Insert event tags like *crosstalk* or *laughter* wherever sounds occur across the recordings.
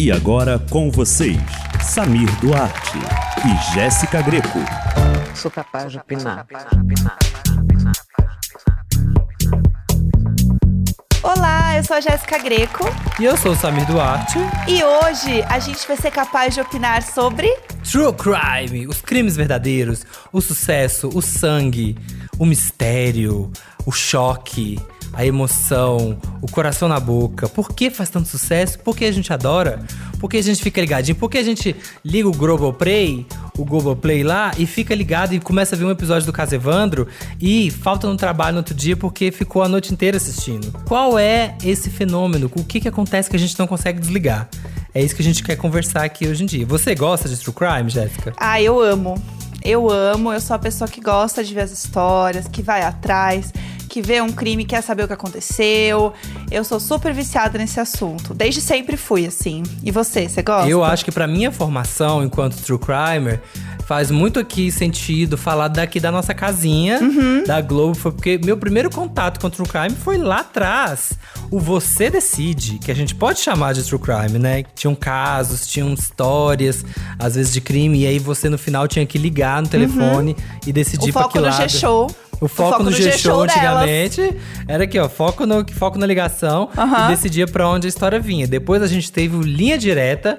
E agora com vocês, Samir Duarte e Jéssica Greco. Sou capaz de opinar. Olá, eu sou a Jéssica Greco E eu sou o Samir Duarte. e hoje a gente vai ser capaz de opinar sobre True Crime, os crimes verdadeiros, o sucesso, o sangue, o mistério, o choque, a emoção, o coração na boca. Por que faz tanto sucesso? Por que a gente adora? Por que a gente fica ligadinho? Por que a gente liga o Globoplay, o Globoplay lá e fica ligado e começa a ver um episódio do Caso Evandro e falta no trabalho no outro dia porque ficou a noite inteira assistindo? Qual é esse fenômeno? O que, que acontece que a gente não consegue desligar? É isso que a gente quer conversar aqui hoje em dia. Você gosta de True Crime, Jéssica? Ah, eu amo. Eu amo, eu sou a pessoa que gosta de ver as histórias, que vai atrás, que vê um crime quer saber o que aconteceu. Eu sou super viciada nesse assunto. Desde sempre fui assim. E você, você gosta? Eu acho que pra minha formação enquanto true crimer, faz muito aqui sentido falar daqui da nossa casinha, Uhum. da Globo, foi porque meu primeiro contato com true crime foi lá atrás. O Você Decide, que a gente pode chamar de true crime, né? Tinham casos, tinham histórias, às vezes de crime, e aí você no final tinha que ligar no telefone e decidir Uhum. o pra foco que no lado. G-Show. O foco, no G-Show delas. antigamente era aqui, ó, foco, no, foco na ligação e decidia pra onde a história vinha. Depois a gente teve o Linha Direta.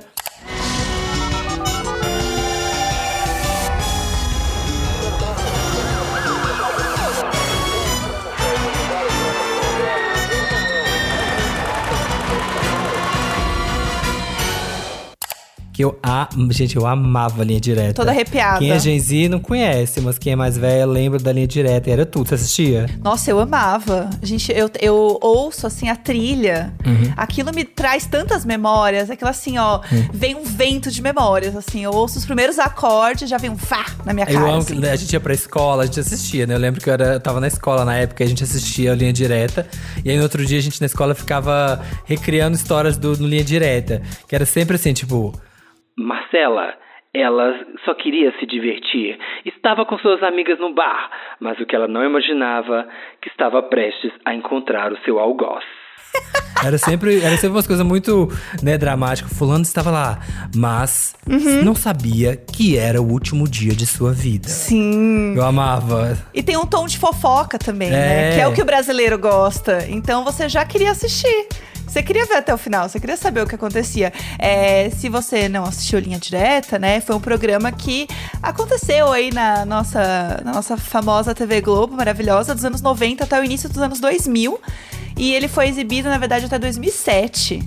Que eu, a, gente, eu amava a linha direta. Toda arrepiada. Quem é Gen Z não conhece, mas quem é mais velha lembra da linha direta. E era tudo. Você assistia? Nossa, eu amava. Gente, eu, eu ouço assim a trilha. Uhum. Aquilo me traz tantas memórias. Aquilo assim, ó, vem um vento de memórias. Assim, eu ouço os primeiros acordes, já vem um fá na minha cara. Eu amo assim. né, a gente ia pra escola, a gente assistia, né? Eu lembro que eu, era, eu tava na escola na época, a gente assistia a Linha Direta. E aí no outro dia a gente na escola ficava recriando histórias do no Linha Direta. Que era sempre assim, tipo... Marcela, ela só queria se divertir. Estava com suas amigas no bar, mas o que ela não imaginava que estava prestes a encontrar o seu algoz. *laughs* Era sempre, era sempre umas coisas muito né, dramáticas. Fulano estava lá, mas Uhum. não sabia que era o último dia de sua vida. Sim. Eu amava. E tem um tom de fofoca também, É. né? Que é o que o brasileiro gosta. Então você já queria assistir. Você queria ver até o final, você queria saber o que acontecia. É, se você não assistiu Linha Direta, né? Foi um programa que aconteceu aí na nossa, na nossa famosa TV Globo, maravilhosa, dos anos 90 até o início dos anos 2000. E ele foi exibido, na verdade, até 2007.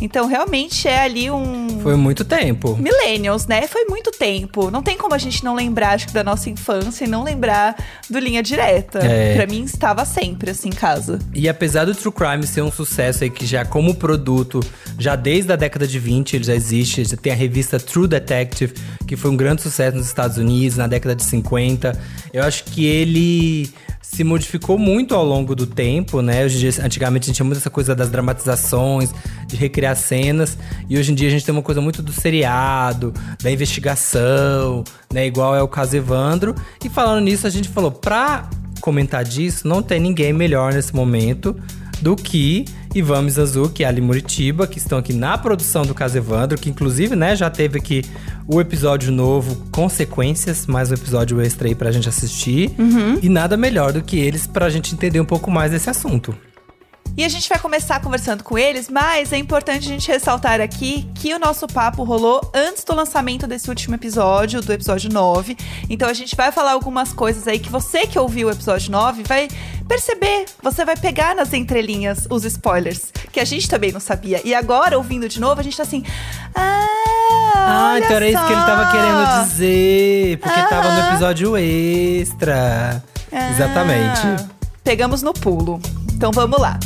Então, realmente é ali um. Foi muito tempo. Millennials, né? Foi muito tempo. Não tem como a gente não lembrar, acho que, da nossa infância e não lembrar do Linha Direta. É. Pra mim, estava sempre assim em casa. E apesar do True Crime ser um sucesso aí que já como produto, já desde a década de 20 ele já existe, já tem a revista True Detective, que foi um grande sucesso nos Estados Unidos na década de 50. Eu acho que ele se modificou muito ao longo do tempo, né? Antigamente a gente tinha muito essa coisa das dramatizações, de recriar cenas, e hoje em dia a gente tem uma coisa muito do seriado, da investigação, né? Igual é o caso Evandro. E falando nisso, a gente falou, pra comentar disso, não tem ninguém melhor nesse momento do que Ivan Mizanzuki e Ali Muritiba, que estão aqui na produção do Caso Evandro, que inclusive, né, já teve aqui o episódio novo, Consequências, mais um episódio extra aí pra gente assistir. E nada melhor do que eles pra gente entender um pouco mais desse assunto. E a gente vai começar conversando com eles, mas é importante a gente ressaltar aqui que o nosso papo rolou antes do lançamento desse último episódio, do episódio 9. Então a gente vai falar algumas coisas aí que você que ouviu o episódio 9 vai perceber, você vai pegar nas entrelinhas os spoilers, que a gente também não sabia. E agora, ouvindo de novo, a gente tá assim. Ah! Ah, então era isso que ele tava só." querendo dizer, porque tava no episódio extra. Ah, Exatamente. Pegamos no pulo. Então vamos lá.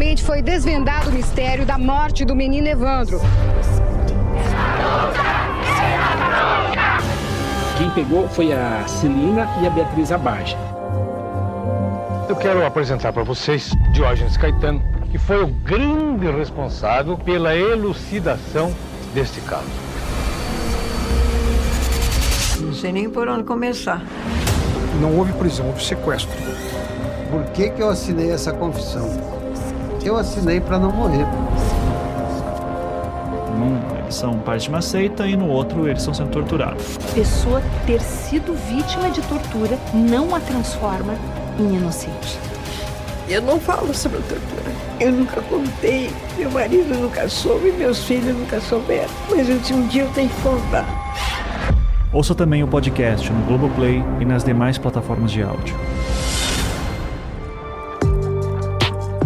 Finalmente foi desvendado o mistério da morte do menino Evandro. Quem pegou foi a Celina e a Beatriz Abaja. Eu quero apresentar para vocês Diógenes Caetano, que foi o grande responsável pela elucidação deste caso. Não sei nem por onde começar. Não houve prisão, houve sequestro. Por que, que eu assinei essa confissão? Eu assinei para não morrer. Num, eles são parte de uma seita e no outro eles estão sendo torturados. Pessoa ter sido vítima de tortura não a transforma em inocente. Eu não falo sobre a tortura. Eu nunca contei, meu marido nunca soube, meus filhos nunca souberam. Mas um dia eu tenho que contar. Ouça também o podcast no Globoplay e nas demais plataformas de áudio.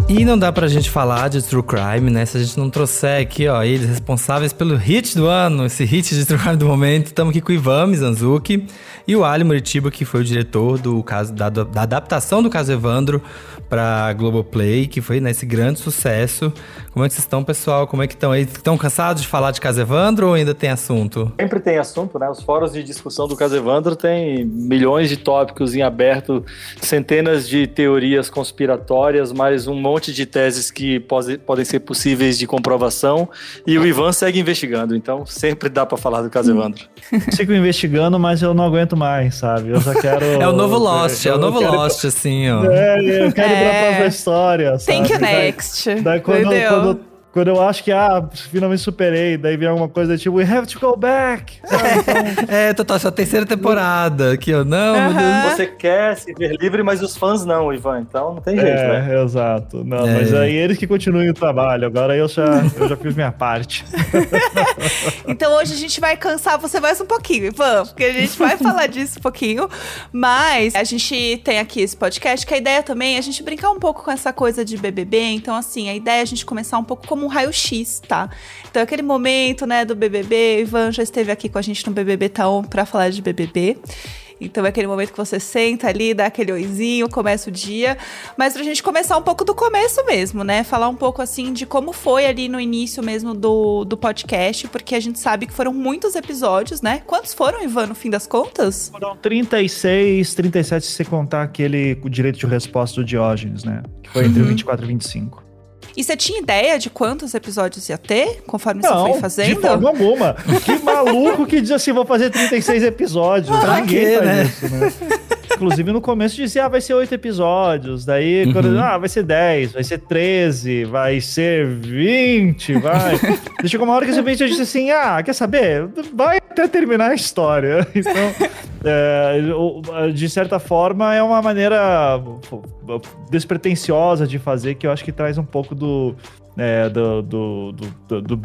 E não dá pra gente falar de True Crime, né? Se a gente não trouxer aqui, ó, eles responsáveis pelo hit do ano, esse hit de True Crime do momento. Estamos aqui com o Ivan Mizanzuki e o Ali Muritiba, que foi o diretor do caso da, da adaptação do caso Evandro pra Globoplay, que foi nesse né, grande sucesso. Como é que vocês estão, pessoal? Como é que estão aí? Estão cansados de falar de caso Evandro ou ainda tem assunto? Sempre tem assunto, né? Os fóruns de discussão do caso Evandro tem milhões de tópicos em aberto, centenas de teorias conspiratórias, mais um monte de teses que pode, podem ser possíveis de comprovação. E o Ivan segue investigando, então sempre dá para falar do caso Evandro. *laughs* Sigo investigando, mas eu não aguento mais, sabe? Eu já *laughs* quero. é o novo Lost, é, é o novo Lost, assim, ó. É, eu quero é... ir pra próxima história. Sabe? Thank you next. Daí, daí quando, quando quando eu acho que, ah, finalmente superei, daí vem alguma coisa tipo, we have to go back. Então... *laughs* é, total, só terceira temporada. Aqui, ó, não, uh -huh. Você quer se ver livre, mas os fãs não, Ivan. Então não tem jeito, é, né? Exato. Não, é. mas aí eles que continuem o trabalho. Agora eu já, eu já fiz minha parte. *laughs* então hoje a gente vai cansar você mais um pouquinho, Ivan, porque a gente vai falar disso um pouquinho. Mas a gente tem aqui esse podcast, que a ideia também é a gente brincar um pouco com essa coisa de BBB. Então, assim, a ideia é a gente começar um pouco como um raio-x, tá? Então, aquele momento, né, do BBB, o Ivan já esteve aqui com a gente no BBB Taon para falar de BBB. Então é aquele momento que você senta ali, dá aquele oizinho, começa o dia. Mas pra gente começar um pouco do começo mesmo, né? Falar um pouco assim de como foi ali no início mesmo do, do podcast, porque a gente sabe que foram muitos episódios, né? Quantos foram, Ivan, no fim das contas? Foram 36, 37 se você contar aquele direito de resposta do Diógenes, né? Que foi entre uhum. 24 e 25. E você tinha ideia de quantos episódios ia ter, conforme não, você foi fazendo? de forma alguma. Que maluco que diz assim, vou fazer 36 episódios. Pra Ninguém quê, faz né? isso, né? Inclusive, no começo dizia, ah, vai ser 8 episódios. Daí, uhum. quando, ah, vai ser 10, vai ser 13, vai ser 20, vai. Chegou uma hora que você disse assim, ah, quer saber? Vai até terminar a história. *laughs* Então, é, de certa forma, é uma maneira despretensiosa de fazer que eu acho que traz um pouco do, é, do, do, do, do,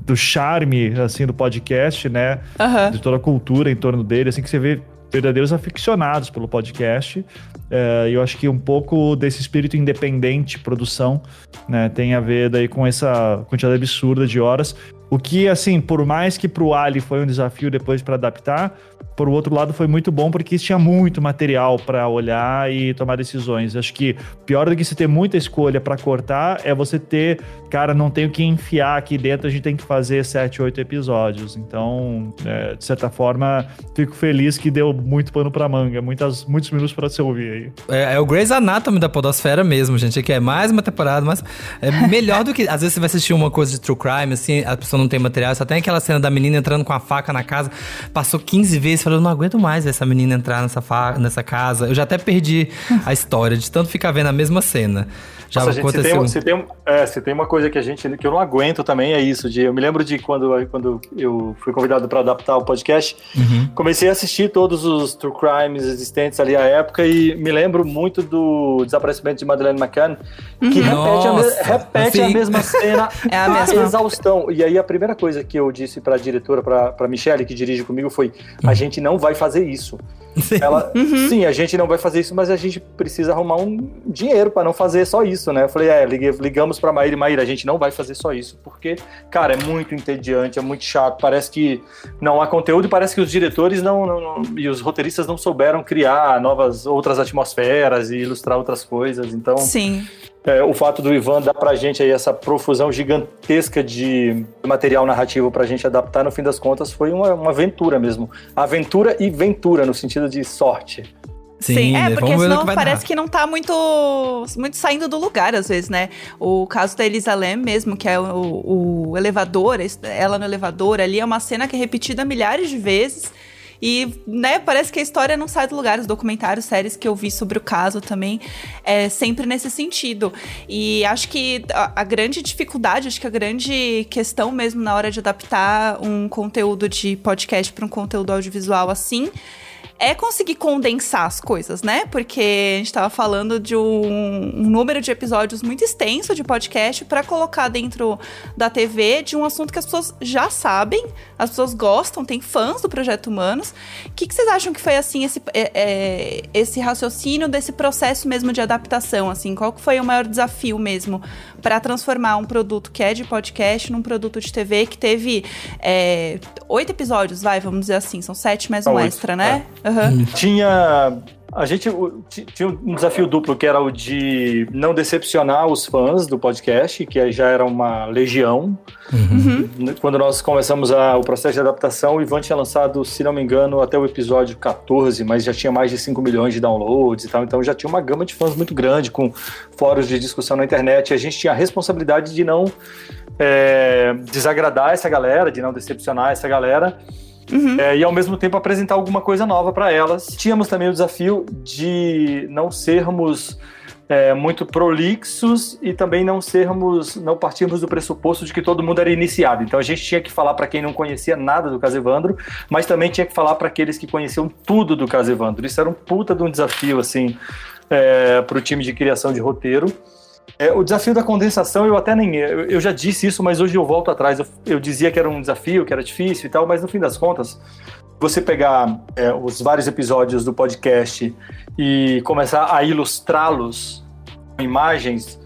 do charme, assim, do podcast, né? Uhum. De toda a cultura em torno dele, assim, que você vê verdadeiros aficionados pelo podcast. É, eu acho que um pouco desse espírito independente, produção, né, tem a ver daí com essa quantidade absurda de horas. O que, assim, por mais que pro Ali foi um desafio depois para adaptar, por outro lado foi muito bom porque tinha muito material para olhar e tomar decisões. Acho que pior do que você ter muita escolha para cortar é você ter, cara, não tenho que enfiar aqui dentro, a gente tem que fazer sete, oito episódios. Então, é, de certa forma, fico feliz que deu muito pano para manga, muitas, muitos minutos para você ouvir aí. É, é, o Grey's Anatomy da podosfera mesmo, gente. Aqui é mais uma temporada, mas é melhor do que às vezes você vai assistir uma coisa de true crime assim, a pessoa não tem material, só tem aquela cena da menina entrando com a faca na casa, passou 15 vezes falei, eu não aguento mais essa menina entrar nessa, nessa casa. Eu já até perdi a história de tanto ficar vendo a mesma cena. Já Nossa, aconteceu. Gente, se, tem, se, tem, é, se tem uma coisa que a gente que eu não aguento também é isso. De, eu me lembro de quando, quando eu fui convidado para adaptar o podcast, uhum. comecei a assistir todos os true crimes existentes ali à época e me lembro muito do desaparecimento de Madeleine McCann, que uhum. repete, a, repete a, mesma cena *laughs* é a mesma exaustão. E aí a primeira coisa que eu disse para a diretora, para Michelle, que dirige comigo, foi: a uhum. gente não vai fazer isso. Sim. *laughs* Ela, uhum. sim, a gente não vai fazer isso, mas a gente precisa arrumar um dinheiro para não fazer só isso, né? Eu falei, é, ligamos para Maíra e Maíra, a gente não vai fazer só isso, porque, cara, é muito entediante, é muito chato, parece que não há conteúdo e parece que os diretores não, não, não, e os roteiristas não souberam criar novas, outras atmosferas e ilustrar outras coisas, então... Sim é, o fato do Ivan dar pra gente aí essa profusão gigantesca de material narrativo pra gente adaptar, no fim das contas, foi uma, uma aventura mesmo. Aventura e ventura, no sentido de sorte. Sim, Sim, é, porque senão que parece dar. que não tá muito, muito saindo do lugar, às vezes, né? O caso da Elisa Lam mesmo, que é o, o elevador, ela no elevador ali, é uma cena que é repetida milhares de vezes E, né, parece que a história não sai do lugar. Os documentários, séries que eu vi sobre o caso também, é sempre nesse sentido. E acho que a, a grande dificuldade, acho que a grande questão mesmo na hora de adaptar um conteúdo de podcast para um conteúdo audiovisual assim é conseguir condensar as coisas, né? Porque a gente tava falando de um, um número de episódios muito extenso de podcast para colocar dentro da TV de um assunto que as pessoas já sabem, as pessoas gostam, tem fãs do Projeto Humanos. O que, que vocês acham que foi, assim, esse, é, é, esse raciocínio desse processo mesmo de adaptação, assim? Qual que foi o maior desafio mesmo para transformar um produto que é de podcast num produto de TV que teve é, oito episódios, vai, vamos dizer assim, são sete mais um extra, né? É. Uhum. Tinha a gente tinha um desafio duplo, que era o de não decepcionar os fãs do podcast, que já era uma legião. Uhum. Quando nós começamos a, o processo de adaptação, o Ivan tinha lançado, se não me engano, até o episódio 14, mas já tinha mais de 5 milhões de downloads e tal, então já tinha uma gama de fãs muito grande, com fóruns de discussão na internet. A gente tinha a responsabilidade de não é, desagradar essa galera, de não decepcionar essa galera. Uhum. É, e ao mesmo tempo apresentar alguma coisa nova para elas. Tínhamos também o desafio de não sermos é, muito prolixos e também não sermos, não partirmos do pressuposto de que todo mundo era iniciado. Então a gente tinha que falar para quem não conhecia nada do Casevandro, mas também tinha que falar para aqueles que conheciam tudo do Casevandro. Isso era um puta de um desafio assim é, para o time de criação de roteiro. É, o desafio da condensação, eu até nem. Eu, eu, já disse isso, mas hoje eu volto atrás. Eu, eu, dizia que era um desafio, que era difícil e tal, mas no fim das contas, você pegar é, os vários episódios do podcast e começar a ilustrá-los com imagens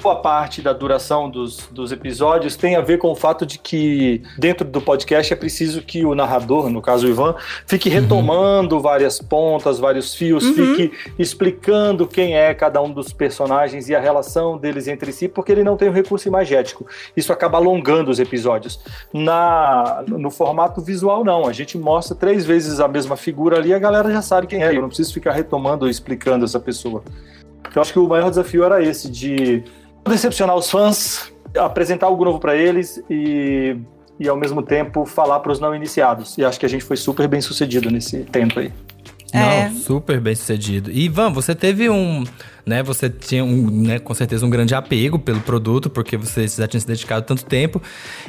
boa parte da duração dos, dos episódios tem a ver com o fato de que dentro do podcast é preciso que o narrador, no caso o Ivan, fique uhum. retomando uhum. várias pontas, vários fios, uhum. fique explicando quem é cada um dos personagens e a relação deles entre si, porque ele não tem o recurso imagético. Isso acaba alongando os episódios. Na, no formato visual, não. A gente mostra três vezes a mesma figura ali e a galera já sabe quem é. Eu não preciso ficar retomando ou explicando essa pessoa. Então, acho que o maior desafio era esse, de decepcionar os fãs, apresentar algo novo para eles e, e, ao mesmo tempo, falar para os não iniciados. E acho que a gente foi super bem sucedido nesse tempo aí. É. Não, super bem sucedido. E Ivan, você teve um, né, você tinha um, né, com certeza um grande apego pelo produto, porque você já tinha se dedicado tanto tempo.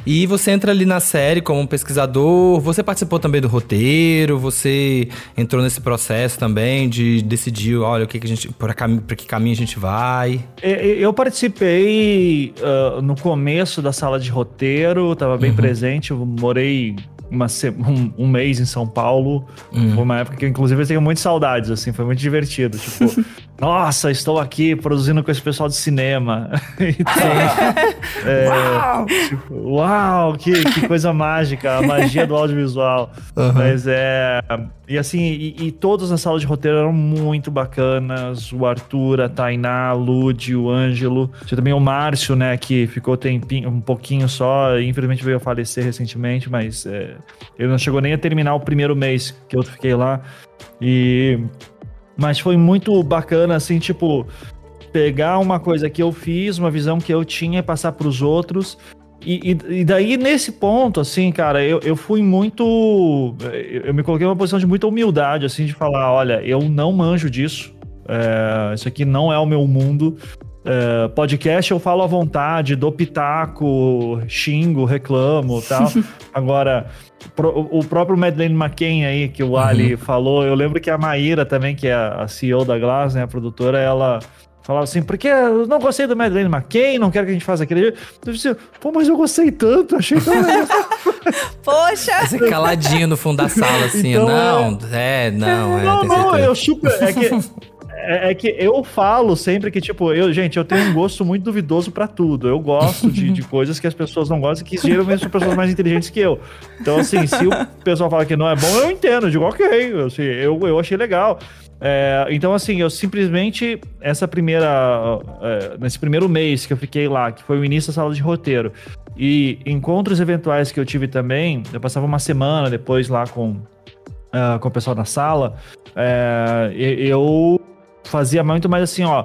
E você entra ali na série como um pesquisador, você participou também do roteiro, você entrou nesse processo também de decidir, olha, o que, que a gente, para que caminho a gente vai. Eu participei uh, no começo da sala de roteiro, estava bem uhum. presente, eu morei uma, um, um, mês em São Paulo. Hum. Foi uma época que, inclusive, eu tenho muitas saudades, assim, foi muito divertido. Tipo, *laughs* nossa, estou aqui produzindo com esse pessoal de cinema. *laughs* então, *laughs* é, uau! Tipo, uau, que, que coisa mágica, a magia do audiovisual. Uhum. Mas é. E assim, e, e, todos na sala de roteiro eram muito bacanas. O Arthur, a Tainá, a Lud, o Ângelo. Tinha também o Márcio, né, que ficou tempinho, um pouquinho só. Infelizmente veio a falecer recentemente, mas é, ele não chegou nem a terminar o primeiro mês que eu fiquei lá. E. Mas foi muito bacana, assim, tipo, pegar uma coisa que eu fiz, uma visão que eu tinha e passar para os outros e, e, daí, nesse ponto, assim, cara, eu, eu fui muito. Eu me coloquei numa posição de muita humildade, assim, de falar: olha, eu não manjo disso. É, isso aqui não é o meu mundo. É, podcast eu falo à vontade, dou pitaco, xingo, reclamo *laughs* tal. Agora, pro, o próprio Madeleine McCain aí, que o Ali uhum. falou, eu lembro que a Maíra também, que é a CEO da Glass, né, a produtora, ela Falava assim, porque eu não gostei do Madeleine McCain, não quero que a gente faça aquele. Eu disse, pô, mas eu gostei tanto, achei tão legal. *laughs* Poxa! Você caladinho no fundo da sala, assim, então, não, é, é não, é. Não, não, eu super. É que, é, é, que eu falo sempre que, tipo, eu, gente, eu tenho um gosto muito duvidoso para tudo. Eu gosto de, de *laughs* coisas que as pessoas não gostam, que geralmente são pessoas mais inteligentes que eu. Então, assim, se o pessoal fala que não é bom, eu entendo, eu digo, ok, assim, eu, eu achei legal. É, então, assim, eu simplesmente, essa primeira. É, nesse primeiro mês que eu fiquei lá, que foi o início da sala de roteiro, e encontros eventuais que eu tive também, eu passava uma semana depois lá com, uh, com o pessoal da sala, é, eu fazia muito mais assim, ó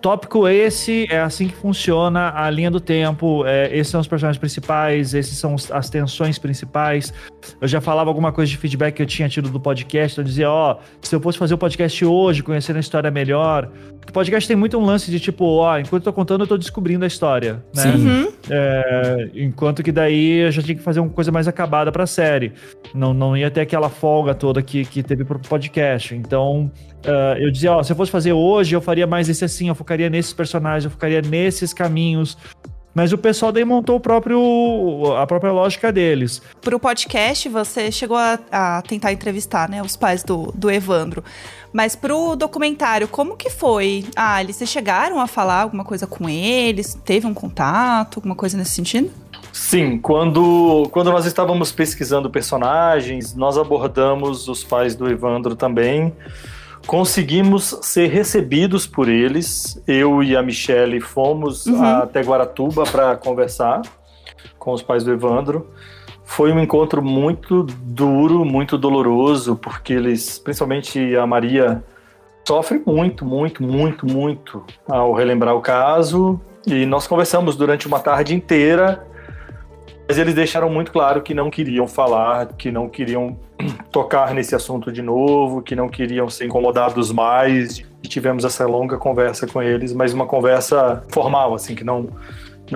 tópico esse, é assim que funciona a linha do tempo, é, esses são os personagens principais, esses são as tensões principais. Eu já falava alguma coisa de feedback que eu tinha tido do podcast, eu dizia, ó, oh, se eu fosse fazer o podcast hoje, conhecendo a história melhor. O podcast tem muito um lance de tipo, ó, oh, enquanto eu tô contando, eu tô descobrindo a história, né? Uhum. É, enquanto que daí eu já tinha que fazer uma coisa mais acabada pra série. Não, não ia ter aquela folga toda que, que teve pro podcast. Então, Uh, eu dizia, ó, se eu fosse fazer hoje, eu faria mais esse assim, eu focaria nesses personagens, eu focaria nesses caminhos. Mas o pessoal daí montou o próprio, a própria lógica deles. Pro podcast, você chegou a, a tentar entrevistar, né, os pais do, do Evandro. Mas pro documentário, como que foi? Ah, eles vocês chegaram a falar alguma coisa com eles? Teve um contato, alguma coisa nesse sentido? Sim, quando, quando nós estávamos pesquisando personagens, nós abordamos os pais do Evandro também conseguimos ser recebidos por eles. Eu e a Michelle fomos uhum. até Guaratuba para conversar com os pais do Evandro. Foi um encontro muito duro, muito doloroso, porque eles, principalmente a Maria, sofre muito, muito, muito, muito ao relembrar o caso. E nós conversamos durante uma tarde inteira mas eles deixaram muito claro que não queriam falar, que não queriam *clears throat* tocar nesse assunto de novo, que não queriam ser incomodados mais. E tivemos essa longa conversa com eles, mas uma conversa formal, assim, que não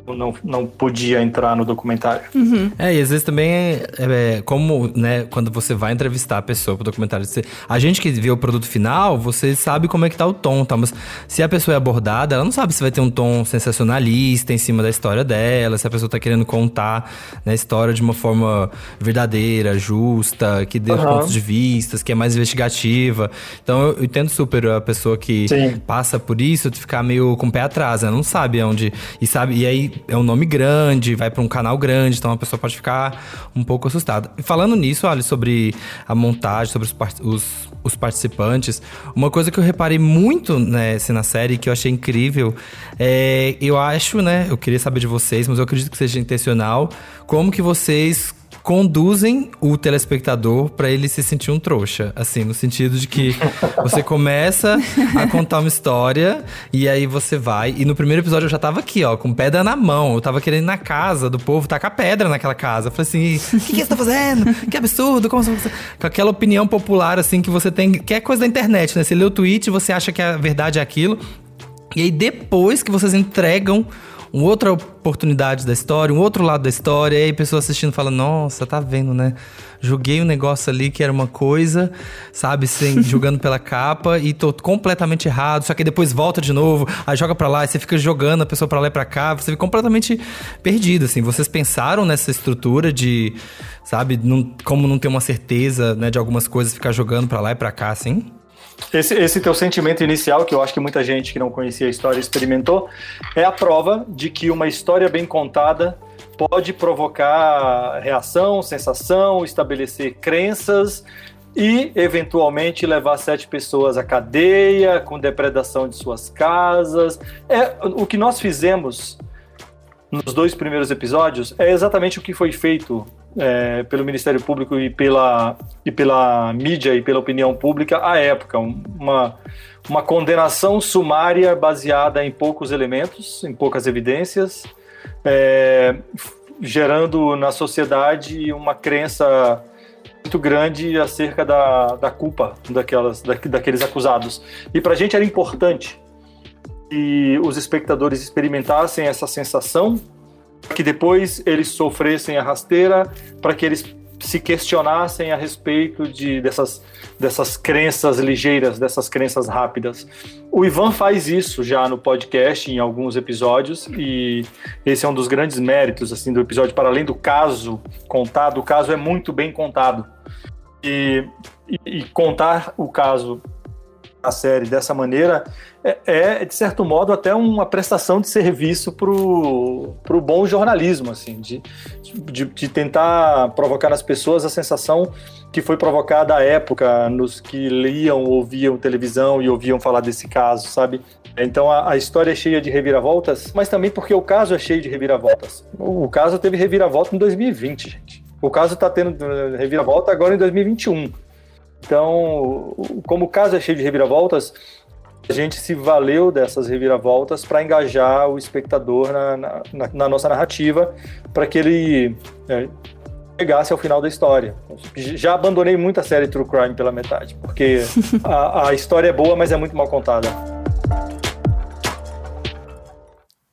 não, não, não podia entrar no documentário. Uhum. É, e às vezes também é, é, como, né, quando você vai entrevistar a pessoa pro documentário, você, a gente que vê o produto final, você sabe como é que tá o tom, tá? Mas se a pessoa é abordada, ela não sabe se vai ter um tom sensacionalista em cima da história dela, se a pessoa tá querendo contar né, a história de uma forma verdadeira, justa, que dê uhum. pontos de vista, que é mais investigativa. Então eu entendo super a pessoa que Sim. passa por isso, de ficar meio com o pé atrás, ela não sabe onde. E sabe, e aí é um nome grande, vai para um canal grande, então a pessoa pode ficar um pouco assustada. E falando nisso, olha, sobre a montagem, sobre os, os, os participantes, uma coisa que eu reparei muito né, na série, que eu achei incrível, é, eu acho, né, eu queria saber de vocês, mas eu acredito que seja intencional, como que vocês conduzem o telespectador para ele se sentir um trouxa. Assim, no sentido de que você *laughs* começa a contar uma história e aí você vai. E no primeiro episódio eu já tava aqui, ó, com pedra na mão. Eu tava querendo ir na casa do povo, tacar pedra naquela casa. Eu falei assim: o que, que você tá fazendo? Que absurdo! Como você... Com aquela opinião popular, assim, que você tem. Que é coisa da internet, né? Você lê o tweet, você acha que a verdade é aquilo. E aí depois que vocês entregam uma outra oportunidade da história, um outro lado da história, e aí a pessoa assistindo fala, nossa, tá vendo, né? Joguei um negócio ali que era uma coisa, sabe, sem, *laughs* jogando pela capa e tô completamente errado, só que depois volta de novo, aí joga para lá, e você fica jogando a pessoa para lá e pra cá, você fica completamente perdido, assim. Vocês pensaram nessa estrutura de, sabe, não, como não ter uma certeza, né, de algumas coisas, ficar jogando para lá e pra cá, assim? Esse, esse teu sentimento inicial, que eu acho que muita gente que não conhecia a história experimentou, é a prova de que uma história bem contada pode provocar reação, sensação, estabelecer crenças e, eventualmente, levar sete pessoas à cadeia com depredação de suas casas. É o que nós fizemos nos dois primeiros episódios é exatamente o que foi feito é, pelo Ministério Público e pela, e pela mídia e pela opinião pública à época. Uma, uma condenação sumária baseada em poucos elementos, em poucas evidências, é, gerando na sociedade uma crença muito grande acerca da, da culpa daquelas, da, daqueles acusados. E para a gente era importante que os espectadores experimentassem essa sensação que depois eles sofressem a rasteira, para que eles se questionassem a respeito de, dessas, dessas crenças ligeiras, dessas crenças rápidas. O Ivan faz isso já no podcast em alguns episódios e esse é um dos grandes méritos assim do episódio para além do caso contado, o caso é muito bem contado. E, e, e contar o caso a série dessa maneira é, é, de certo modo, até uma prestação de serviço para o bom jornalismo, assim, de, de, de, tentar provocar nas pessoas a sensação que foi provocada à época nos que liam, ouviam televisão e ouviam falar desse caso, sabe? Então a, a história é cheia de reviravoltas, mas também porque o caso é cheio de reviravoltas. O, o caso teve reviravolta em 2020, gente. O caso está tendo reviravolta agora em 2021. Então, como o caso é cheio de reviravoltas, a gente se valeu dessas reviravoltas para engajar o espectador na, na, na nossa narrativa, para que ele é, chegasse ao final da história. Já abandonei muita série True Crime pela metade, porque *laughs* a, a história é boa, mas é muito mal contada.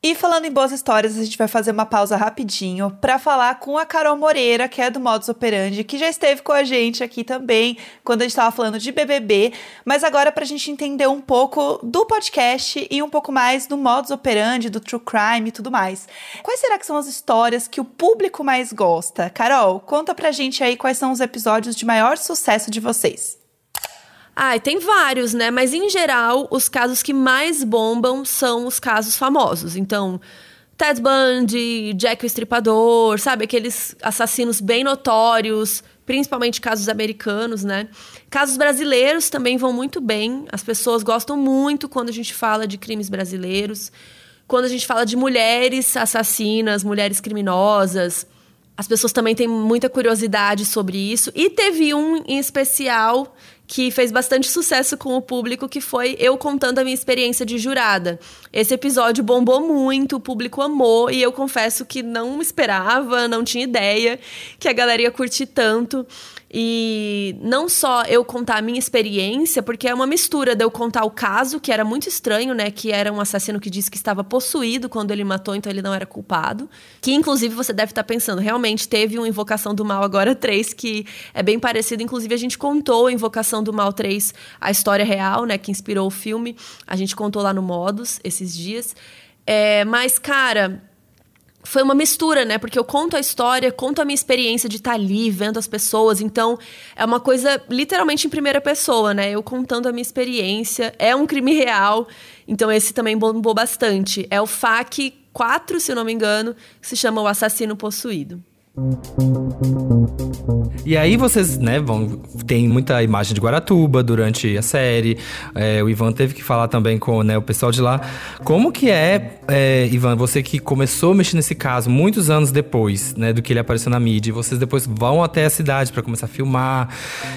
E falando em boas histórias, a gente vai fazer uma pausa rapidinho para falar com a Carol Moreira, que é do Modus Operandi, que já esteve com a gente aqui também quando a gente estava falando de BBB, mas agora para a gente entender um pouco do podcast e um pouco mais do Modus Operandi, do True Crime e tudo mais. Quais será que são as histórias que o público mais gosta? Carol, conta pra gente aí quais são os episódios de maior sucesso de vocês. Ah, tem vários, né? Mas em geral, os casos que mais bombam são os casos famosos. Então, Ted Bundy, Jack o Estripador, sabe? Aqueles assassinos bem notórios, principalmente casos americanos, né? Casos brasileiros também vão muito bem. As pessoas gostam muito quando a gente fala de crimes brasileiros. Quando a gente fala de mulheres assassinas, mulheres criminosas. As pessoas também têm muita curiosidade sobre isso. E teve um em especial que fez bastante sucesso com o público, que foi eu contando a minha experiência de jurada. Esse episódio bombou muito, o público amou, e eu confesso que não esperava, não tinha ideia que a galera ia curtir tanto. E não só eu contar a minha experiência, porque é uma mistura de eu contar o caso, que era muito estranho, né? Que era um assassino que disse que estava possuído quando ele matou, então ele não era culpado. Que inclusive você deve estar pensando, realmente teve uma Invocação do Mal agora *laughs* 3, que é bem parecido. Inclusive, a gente contou a Invocação do Mal 3, a história real, né? Que inspirou o filme. A gente contou lá no Modus esses dias. É, mas, cara, foi uma mistura, né? Porque eu conto a história, conto a minha experiência de estar tá ali, vendo as pessoas. Então, é uma coisa literalmente em primeira pessoa, né? Eu contando a minha experiência. É um crime real. Então, esse também bombou bastante. É o FAC 4, se não me engano, que se chama O Assassino Possuído. E aí vocês, né, vão. Tem muita imagem de Guaratuba durante a série. É, o Ivan teve que falar também com né, o pessoal de lá. Como que é, é, Ivan, você que começou a mexer nesse caso muitos anos depois, né, do que ele apareceu na mídia, e vocês depois vão até a cidade para começar a filmar,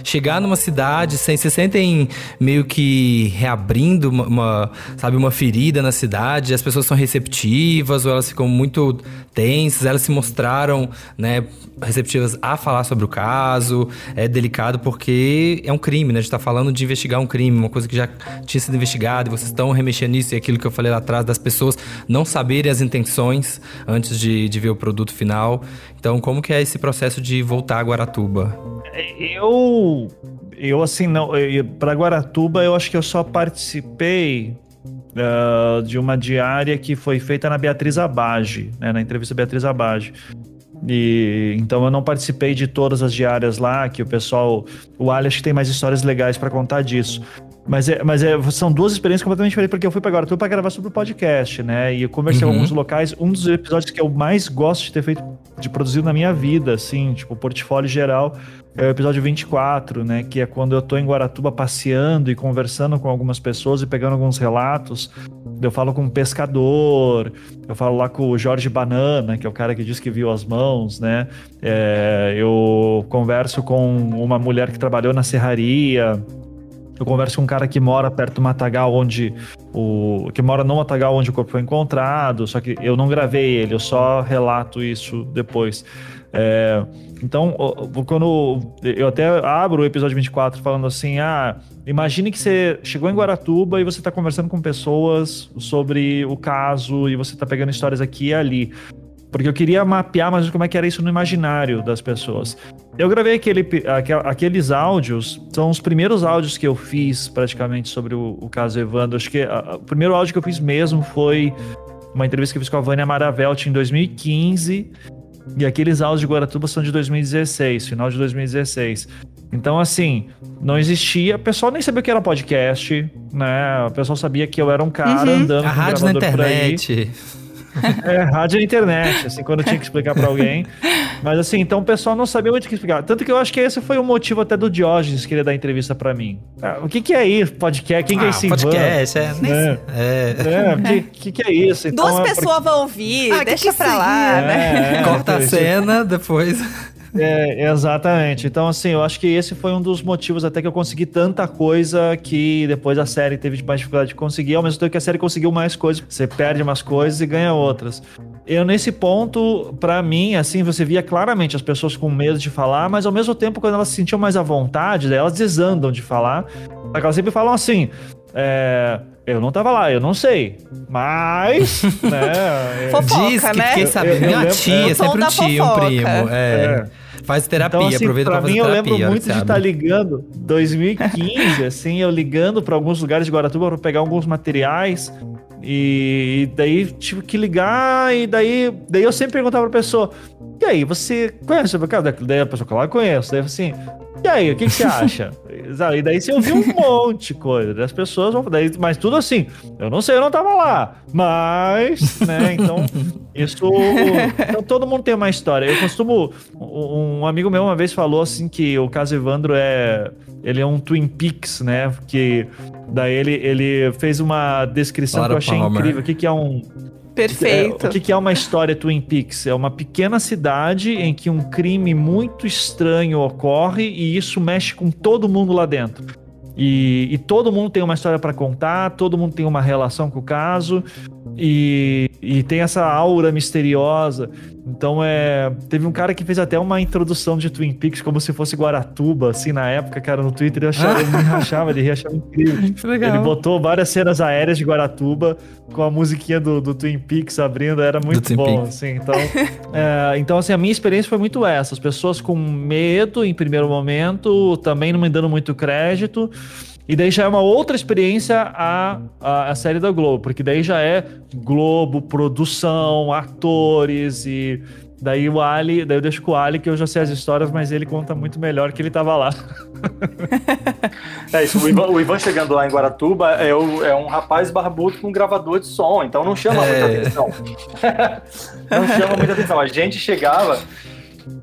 chegar numa cidade, sem, se sentem meio que reabrindo uma, uma, sabe, uma ferida na cidade, as pessoas são receptivas ou elas ficam muito tensas, elas se mostraram, né, receptivas a falar sobre o caso. É delicado porque é um crime, né? A gente tá falando de investigar um crime, uma coisa que já tinha sido investigada e vocês estão remexendo nisso e aquilo que eu falei lá atrás das pessoas não saberem as intenções antes de, de ver o produto final. Então, como que é esse processo de voltar a Guaratuba? Eu eu assim não para Guaratuba eu acho que eu só participei uh, de uma diária que foi feita na Beatriz Abage, né, na entrevista Beatriz Abage. E então eu não participei de todas as diárias lá, que o pessoal, o Ali acho que tem mais histórias legais para contar disso. Mas, é, mas é, são duas experiências completamente diferentes, porque eu fui para agora tudo para gravar sobre o podcast, né? E eu conversei uhum. com alguns locais. Um dos episódios que eu mais gosto de ter feito, de produzir na minha vida, assim, tipo, portfólio geral, é o episódio 24, né? Que é quando eu tô em Guaratuba passeando e conversando com algumas pessoas e pegando alguns relatos eu falo com um pescador, eu falo lá com o Jorge Banana, que é o cara que diz que viu as mãos, né? É, eu converso com uma mulher que trabalhou na serraria. Eu converso com um cara que mora perto do matagal onde o que mora no matagal onde o corpo foi encontrado, só que eu não gravei ele, eu só relato isso depois. É, então, quando eu até abro o episódio 24 falando assim, ah, imagine que você chegou em Guaratuba e você está conversando com pessoas sobre o caso e você está pegando histórias aqui e ali. Porque eu queria mapear mais como é que era isso no imaginário das pessoas. Eu gravei aquele, aqueles áudios, são os primeiros áudios que eu fiz praticamente sobre o, o caso Evandro. Acho que a, o primeiro áudio que eu fiz mesmo foi uma entrevista que eu fiz com a Vânia Maravelt em 2015 e aqueles áudios de Guaratuba são de 2016, final de 2016. Então, assim, não existia. O pessoal nem sabia o que era podcast, né? O pessoal sabia que eu era um cara uhum. andando A com rádio na internet. *laughs* É, rádio na internet, assim, quando eu tinha que explicar para alguém. Mas assim, então o pessoal não sabia muito o que explicar. Tanto que eu acho que esse foi o motivo até do Diógenes querer dar entrevista para mim. Ah, o que, que é isso? Podcast? Quem ah, que é ah, esse podcast? É, nem é. é. é. O que, que, que, é isso? Então, Duas é pessoas porque... vão ouvir, ah, deixa que pra lá, né? É, Corta a cena, depois. É, exatamente. Então, assim, eu acho que esse foi um dos motivos até que eu consegui tanta coisa que depois a série teve mais dificuldade de conseguir, ao mesmo tempo que a série conseguiu mais coisas. Você perde umas coisas e ganha outras. Eu, nesse ponto, para mim, assim, você via claramente as pessoas com medo de falar, mas ao mesmo tempo, quando elas se sentiam mais à vontade, daí elas desandam de falar. Elas sempre falam assim: é, eu não tava lá, eu não sei. Mas, *laughs* né? Fofoca, Diz que né? fiquei sabendo. Minha tia, é sempre um tio, um primo. É. é. Faz terapia, então, assim, aproveita pra, pra mim, terapia. eu lembro muito de estar tá ligando, 2015, *laughs* assim, eu ligando para alguns lugares de Guaratuba para pegar alguns materiais. E, e daí tive que ligar, e daí, daí eu sempre perguntava pra pessoa: E aí, você conhece o cara? Daí a pessoa, claro, conheço. Daí assim, e aí, o que, que você acha? e daí você ouviu um monte de coisa. Das pessoas vão. Daí, mas tudo assim, eu não sei, eu não tava lá. Mas, né, então, isso. Então todo mundo tem uma história. Eu costumo. Um amigo meu uma vez falou assim que o caso Evandro é. Ele é um Twin Peaks, né? Que daí ele, ele fez uma descrição Laura que eu achei Palmer. incrível. O que, que é um Perfeito. É, o que, que é uma história Twin Peaks? É uma pequena cidade em que um crime muito estranho ocorre e isso mexe com todo mundo lá dentro. E, e todo mundo tem uma história para contar, todo mundo tem uma relação com o caso e, e tem essa aura misteriosa. Então é. Teve um cara que fez até uma introdução de Twin Peaks como se fosse Guaratuba, assim, na época, cara, no Twitter. Eu achava, ele me rachava, ele achava incrível. *laughs* Legal. Ele botou várias cenas aéreas de Guaratuba com a musiquinha do, do Twin Peaks abrindo, era muito bom, assim. Então, *laughs* é, então, assim, a minha experiência foi muito essa. As pessoas com medo em primeiro momento, também não me dando muito crédito. E daí já é uma outra experiência a, a, a, série da Globo, porque daí já é Globo, produção, atores e daí o Ali, daí eu deixo com o Ali que eu já sei as histórias, mas ele conta muito melhor que ele tava lá. *laughs* é isso, o Ivan, o Ivan, chegando lá em Guaratuba é, o, é um rapaz barbudo com um gravador de som, então não chama é. muita atenção. *laughs* não chama muita atenção. A gente chegava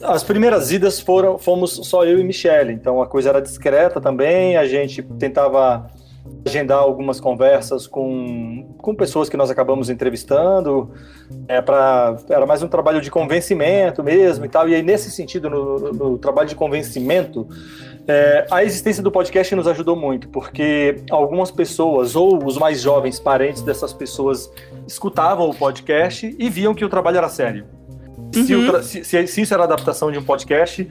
as primeiras idas foram, fomos só eu e Michelle, então a coisa era discreta também, a gente tentava agendar algumas conversas com, com pessoas que nós acabamos entrevistando, é, pra, era mais um trabalho de convencimento mesmo e tal, e aí nesse sentido, no, no, no trabalho de convencimento, é, a existência do podcast nos ajudou muito, porque algumas pessoas, ou os mais jovens parentes dessas pessoas, escutavam o podcast e viam que o trabalho era sério. Uhum. Se, se, se, isso era adaptação de um podcast,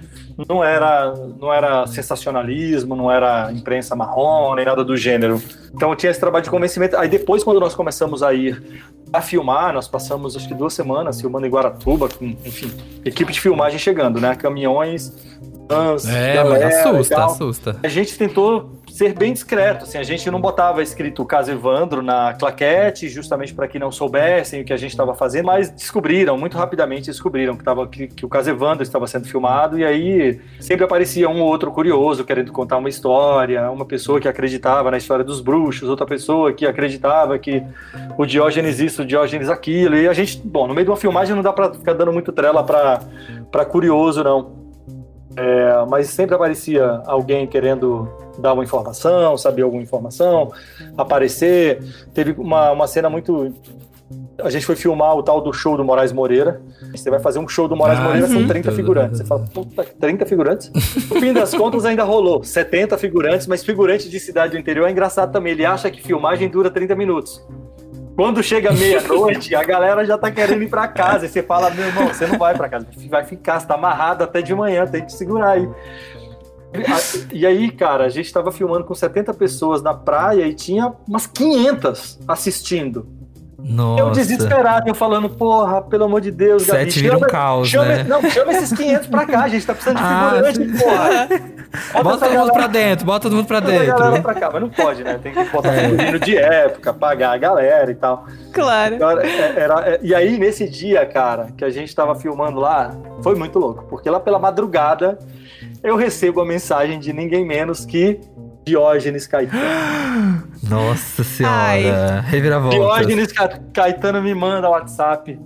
não era, não era sensacionalismo, não era imprensa marrom, nem nada do gênero. Então tinha esse trabalho de convencimento. Aí depois, quando nós começamos a ir a filmar, nós passamos acho que duas semanas filmando em Guaratuba, com, enfim, equipe de filmagem chegando, né? Caminhões, vans, é, galera, assusta, assusta. A gente tentou ser bem discreto. Assim, a gente não botava escrito Caso Evandro na claquete, justamente para que não soubessem o que a gente estava fazendo, mas descobriram, muito rapidamente descobriram que, tava, que, que o Caso Evandro estava sendo filmado, e aí sempre aparecia um ou outro curioso querendo contar uma história, uma pessoa que acreditava na história dos bruxos, outra pessoa que acreditava que o Diógenes isso, o Diógenes aquilo, e a gente, bom, no meio de uma filmagem não dá para ficar dando muito trela para curioso, não. É, mas sempre aparecia alguém querendo dar uma informação, saber alguma informação, aparecer. Teve uma, uma cena muito. A gente foi filmar o tal do show do Moraes Moreira. Você vai fazer um show do Moraes ah, Moreira, são 30 figurantes. Você fala, puta, 30 figurantes? No fim das contas, ainda rolou 70 figurantes, mas figurante de cidade do interior é engraçado também. Ele acha que filmagem dura 30 minutos. Quando chega meia-noite, a galera já tá querendo ir para casa. E você fala, meu irmão, você não vai para casa, vai ficar, você tá amarrado até de manhã, tem que segurar aí. E aí, cara, a gente tava filmando com 70 pessoas na praia e tinha umas 500 assistindo. Nossa. Eu desesperado, eu falando, porra, pelo amor de Deus, Gabi. Sete vira um caos, chama, né? Não, chama esses 500 pra cá, a gente tá precisando de ah, figurante, porra. *laughs* Bota, bota todo mundo pra dentro, bota todo mundo pra dentro. Pra cá, mas não pode, né? Tem que botar é. figurino de época, pagar a galera e tal. Claro. Era, é, era, é, e aí, nesse dia, cara, que a gente tava filmando lá, foi muito louco, porque lá pela madrugada eu recebo a mensagem de ninguém menos que Diógenes Caetano. Nossa senhora, reviravolta. Diógenes Caetano me manda WhatsApp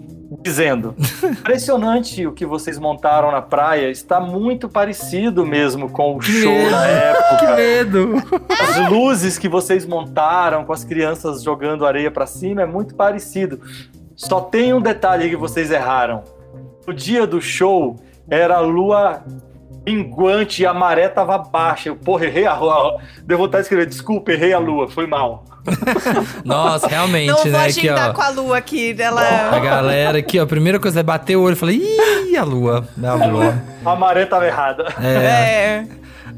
dizendo: impressionante o que vocês montaram na praia, está muito parecido mesmo com o que show medo. na época. Que medo! As luzes que vocês montaram com as crianças jogando areia para cima é muito parecido. Só tem um detalhe que vocês erraram. No dia do show, era a lua minguante e a maré tava baixa. Eu, porra, errei a lua. Deu vontade de escrever, desculpa, errei a lua, foi mal. *laughs* Nossa, realmente, Não né? vou Aqui, agendar ó, com a lua aqui. Ela... a galera aqui, ó, a primeira coisa é bater o olho e falei, ih, a lua, é a lua. A maré tava errada. É.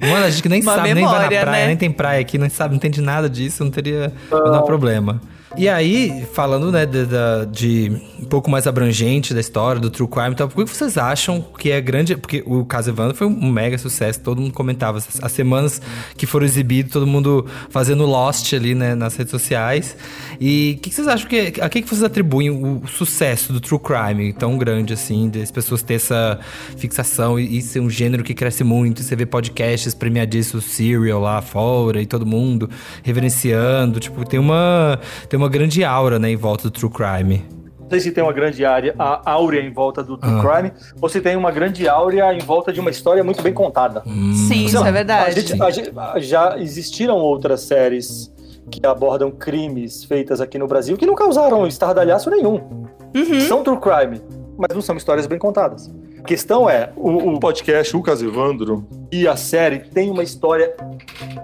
Mano, a gente que nem Uma sabe, nem vai na memória, praia, né? nem tem praia aqui, não sabe, não entende nada disso, não teria menor problema. E aí, falando, né, de, de um pouco mais abrangente da história, do True Crime e tal, por que vocês acham que é grande... Porque o caso Evandro foi um mega sucesso, todo mundo comentava. As, as semanas que foram exibidos, todo mundo fazendo Lost ali, né, nas redes sociais. E o que, vocês acham que... A que, que vocês atribuem o, sucesso do True Crime tão grande, assim, das pessoas ter essa fixação e, e ser um gênero que cresce muito, você vê podcasts premiadíssimos, Serial lá fora, e todo mundo reverenciando, tipo, tem uma... Tem uma grande aura, né, em volta do True Crime. Não sei se tem uma grande área, a áurea em volta do True Ah. Crime, ou se tem uma grande áurea em volta de uma história muito bem contada. Sim, isso é verdade. a gente- a gente- já existiram outras séries que abordam crimes feitas aqui no Brasil que não causaram estardalhaço nenhum. Uhum. São true crime, mas não são histórias bem contadas. A questão é, o, o podcast, o caso Evandro, e a série tem uma história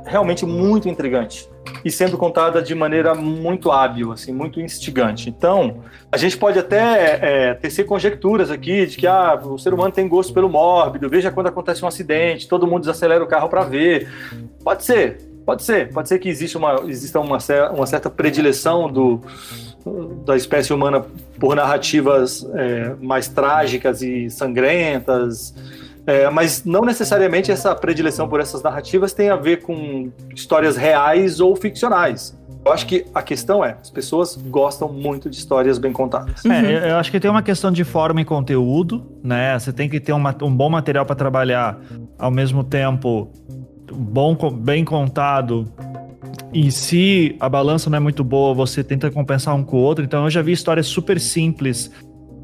realmente muito intrigante e sendo contada de maneira muito hábil, assim, muito instigante. Então, a gente pode até é, tecer conjecturas aqui de que ah, o ser humano tem gosto pelo mórbido, veja quando acontece um acidente, todo mundo desacelera o carro para ver. Pode ser, pode ser, pode ser que exista uma, exista uma, uma certa predileção do, da espécie humana por narrativas é, mais trágicas e sangrentas, é, mas não necessariamente essa predileção por essas narrativas tem a ver com histórias reais ou ficcionais. Eu acho que a questão é, as pessoas gostam muito de histórias bem contadas. Uhum. É, eu- acho que tem uma questão de forma e conteúdo, né? Você tem que ter uma- um bom material para trabalhar, ao mesmo tempo bom, bem contado. E se a balança não é muito boa, você tenta compensar um com o outro. Então eu já vi histórias super simples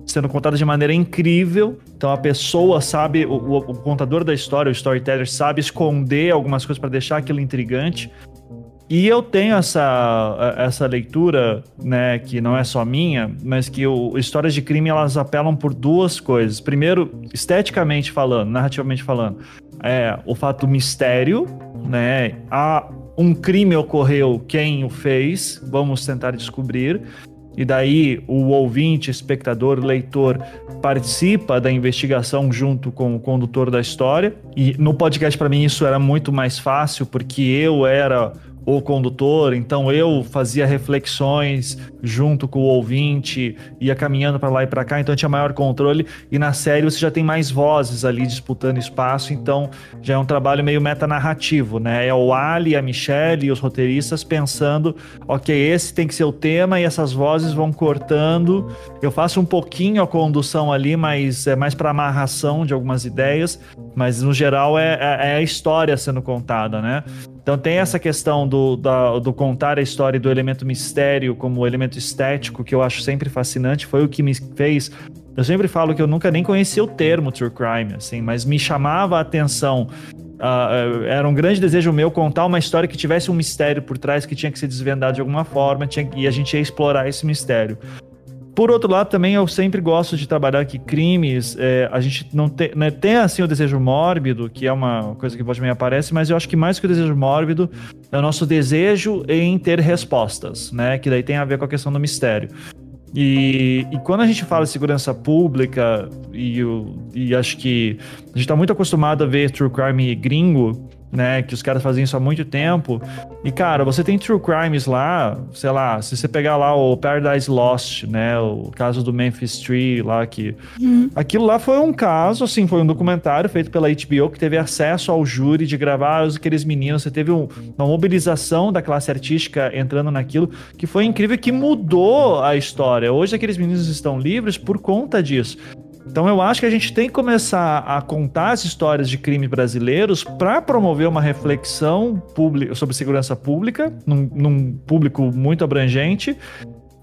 sendo contadas de maneira incrível. Então a pessoa sabe, o, o- o contador da história, o storyteller, sabe esconder algumas coisas para deixar aquilo intrigante. E eu tenho essa, essa leitura, né, que não é só minha, mas que o, histórias de crime elas apelam por duas coisas. Primeiro, esteticamente falando, narrativamente falando, é o fato do mistério, né? Há um crime ocorreu, quem o fez? Vamos tentar descobrir. E daí o ouvinte, espectador, leitor participa da investigação junto com o condutor da história. E no podcast para mim isso era muito mais fácil porque eu era o condutor, então eu fazia reflexões junto com o ouvinte, ia caminhando para lá e para cá, então tinha maior controle. E na série você já tem mais vozes ali disputando espaço, então já é um trabalho meio metanarrativo, né? É o Ali, a Michelle e os roteiristas pensando, ok, esse tem que ser o tema e essas vozes vão cortando. Eu faço um pouquinho a condução ali, mas é mais para amarração de algumas ideias, mas no geral é, é- é a história sendo contada, né? Então tem essa questão do, da- do contar a história do elemento mistério como elemento estético, que eu acho sempre fascinante, foi o que me fez. Eu sempre falo que eu nunca nem conhecia o termo true crime, assim, mas me chamava a atenção. eh, era um grande desejo meu contar uma história que tivesse um mistério por trás que tinha que ser desvendado de alguma forma tinha, e a gente ia explorar esse mistério. Por outro lado, também eu sempre gosto de trabalhar que crimes, é, a gente não tem, né, tem assim o desejo mórbido, que é uma coisa que pode me aparece, mas eu acho que mais que o desejo mórbido é o nosso desejo em ter respostas, né? Que daí tem a ver com a questão do mistério. E, e quando a gente fala de segurança pública, e, e acho que a gente está muito acostumado a ver true crime gringo, né? Que os caras fazem isso há muito tempo. E, cara, você tem true crimes lá, sei lá, se você pegar lá o Paradise Lost, né? O caso do Memphis Tree lá, que. Aquilo lá foi um caso, assim, foi um documentário feito pela HBO que teve acesso ao júri de gravar aqueles meninos. Você teve um- uma mobilização da classe artística entrando naquilo, que foi incrível, que mudou a história. Hoje aqueles meninos estão livres por conta disso. Então eu acho que a gente tem que começar a contar as histórias de crimes brasileiros para promover uma reflexão pública sobre segurança pública, num, num público muito abrangente,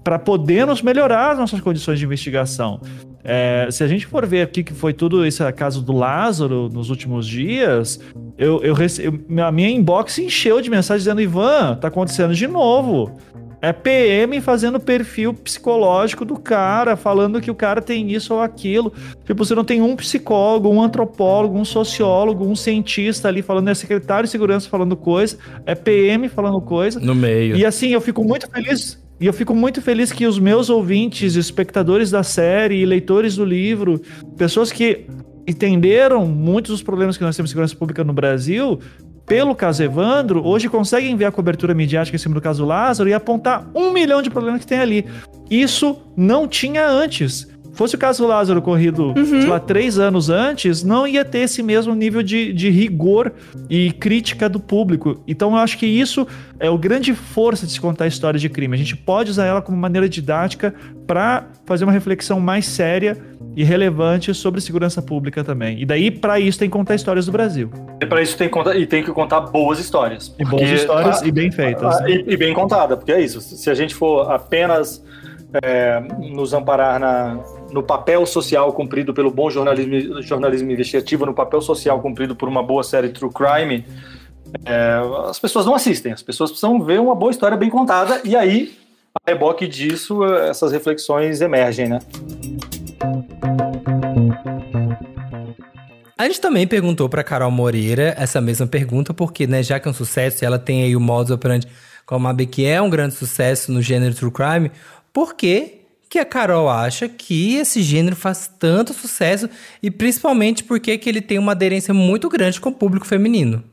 para podermos melhorar as nossas condições de investigação. É, se a gente for ver o que foi tudo esse caso do Lázaro nos últimos dias, eu, eu, eu- a minha inbox encheu de mensagens dizendo: Ivan, tá acontecendo de novo. É PM fazendo perfil psicológico do cara, falando que o cara tem isso ou aquilo. Tipo, você não tem um psicólogo, um antropólogo, um sociólogo, um cientista ali falando, é secretário de segurança falando coisa, é PM falando coisa. No meio. E assim, eu fico muito feliz. E eu fico muito feliz que os meus ouvintes, espectadores da série, leitores do livro, pessoas que entenderam muitos dos problemas que nós temos em segurança pública no Brasil, pelo caso Evandro, hoje conseguem ver a cobertura midiática em cima do caso Lázaro e apontar um milhão de problemas que tem ali. Isso não tinha antes. Fosse o caso Lázaro corrido, uhum. sei lá, três anos antes, não ia ter esse mesmo nível de, de rigor e crítica do público. Então eu acho que isso é o grande força de se contar a história de crime. A gente pode usar ela como maneira didática para fazer uma reflexão mais séria e relevante sobre segurança pública também. E daí, para isso, tem que contar histórias do Brasil. E para isso tem que, contar, e tem que contar boas histórias. Porque, e boas histórias a, e bem feitas. A, né? e, e, bem contada, porque é isso. Se a gente for apenas é, nos amparar na, no papel social cumprido pelo bom jornalismo, jornalismo investigativo, no papel social cumprido por uma boa série True Crime, é, as pessoas não assistem. As pessoas precisam ver uma boa história bem contada e aí, a reboque disso, essas reflexões emergem, né? A gente também perguntou para Carol Moreira essa mesma pergunta, porque, né, já que é um sucesso ela tem aí o modus operandi como a que é um grande sucesso no gênero true crime, por que que a Carol acha que esse gênero faz tanto sucesso e principalmente porque que ele tem uma aderência muito grande com o público feminino?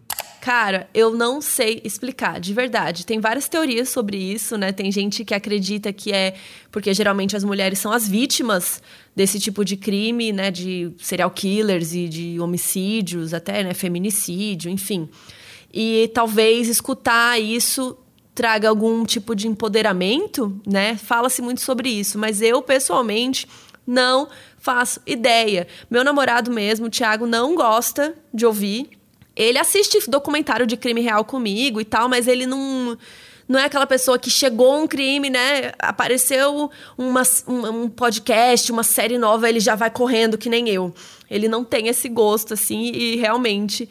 Cara, eu não sei explicar, de verdade. Tem várias teorias sobre isso, né? Tem gente que acredita que é porque geralmente as mulheres são as vítimas desse tipo de crime, né? De serial killers e de homicídios, até, né? Feminicídio, enfim. E talvez escutar isso traga algum tipo de empoderamento, né? Fala-se muito sobre isso, mas eu, pessoalmente, não faço ideia. Meu namorado mesmo, o Thiago, não gosta de ouvir ele assiste documentário de crime real comigo e tal, mas ele não não é aquela pessoa que chegou um crime, né? Apareceu uma, um, um, podcast, uma série nova, ele já vai correndo que nem eu. Ele não tem esse gosto, assim, e realmente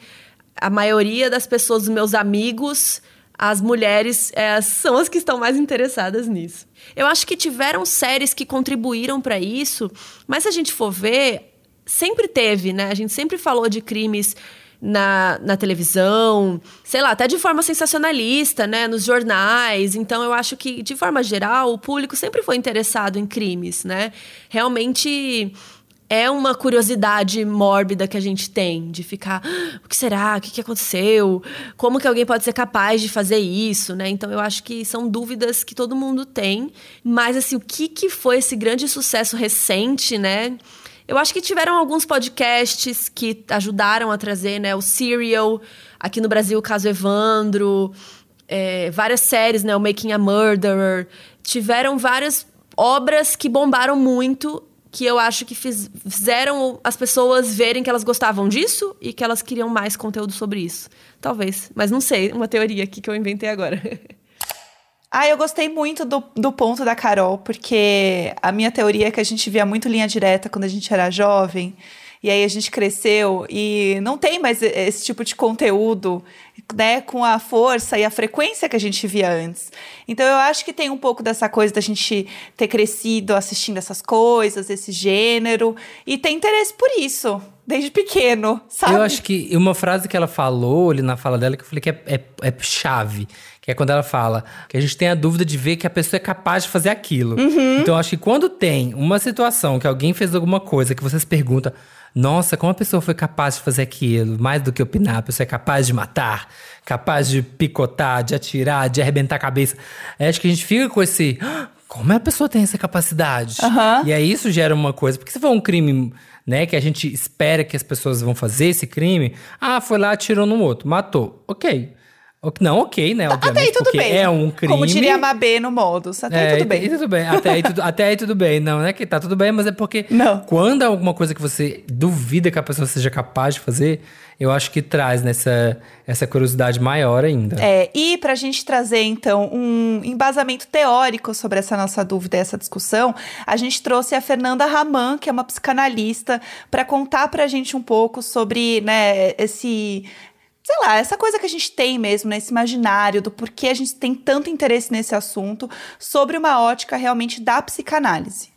a maioria das pessoas, dos meus amigos, as mulheres, é, são as que estão mais interessadas nisso. Eu acho que tiveram séries que contribuíram para isso, mas se a gente for ver, sempre teve, né? A gente sempre falou de crimes na, na televisão, sei lá, até de forma sensacionalista, né, nos jornais. Então eu acho que, de forma geral, o público sempre foi interessado em crimes, né? Realmente é uma curiosidade mórbida que a gente tem de ficar, ah, o que será? O que, que aconteceu? Como que alguém pode ser capaz de fazer isso, né? Então eu acho que são dúvidas que todo mundo tem, mas assim, o que que foi esse grande sucesso recente, né? Eu acho que tiveram alguns podcasts que ajudaram a trazer, né? O Serial, aqui no Brasil, o caso Evandro, é, várias séries, né? O Making a Murderer. Tiveram várias obras que bombaram muito, que eu acho que fiz, fizeram as pessoas verem que elas gostavam disso e que elas queriam mais conteúdo sobre isso. Talvez, mas não sei, uma teoria aqui que eu inventei agora. *laughs* Ah, eu gostei muito do, do ponto da Carol, porque a minha teoria é que a gente via muito linha direta quando a gente era jovem. E aí a gente cresceu e não tem mais esse tipo de conteúdo, né, com a força e a frequência que a gente via antes. Então eu acho que tem um pouco dessa coisa da gente ter crescido assistindo essas coisas, esse gênero, e ter interesse por isso, desde pequeno, sabe? Eu acho que uma frase que ela falou ali na fala dela que eu falei que é, é, é chave que é quando ela fala que a gente tem a dúvida de ver que a pessoa é capaz de fazer aquilo. Uhum. Então, acho que quando tem uma situação que alguém fez alguma coisa que você se pergunta, nossa, como a pessoa foi capaz de fazer aquilo? Mais do que opinar, a pessoa é capaz de matar, capaz de picotar, de atirar, de arrebentar a cabeça. É, acho que a gente fica com esse. Ah, como é a pessoa tem essa capacidade? Uhum. E aí isso gera uma coisa. Porque se for um crime, né, que a gente espera que as pessoas vão fazer esse crime, ah, foi lá, atirou no outro, matou. Ok. Não, ok, né? Obviamente, até aí tudo bem. É um crime. Como diria a Mabê no modus. Até é, aí tudo bem. tudo bem. Até aí tudo, *laughs* até aí tudo bem. Não, não é que tá tudo bem, mas é porque não. quando há alguma coisa que você duvida que a pessoa seja capaz de fazer, eu acho que traz nessa essa curiosidade maior ainda. É, e pra gente trazer, então, um embasamento teórico sobre essa nossa dúvida essa discussão, a gente trouxe a Fernanda Raman, que é uma psicanalista, para contar pra gente um pouco sobre, né, esse sei lá, essa coisa que a gente tem mesmo, né, imaginário do porquê a gente tem tanto interesse nesse assunto, sobre uma ótica realmente da psicanálise.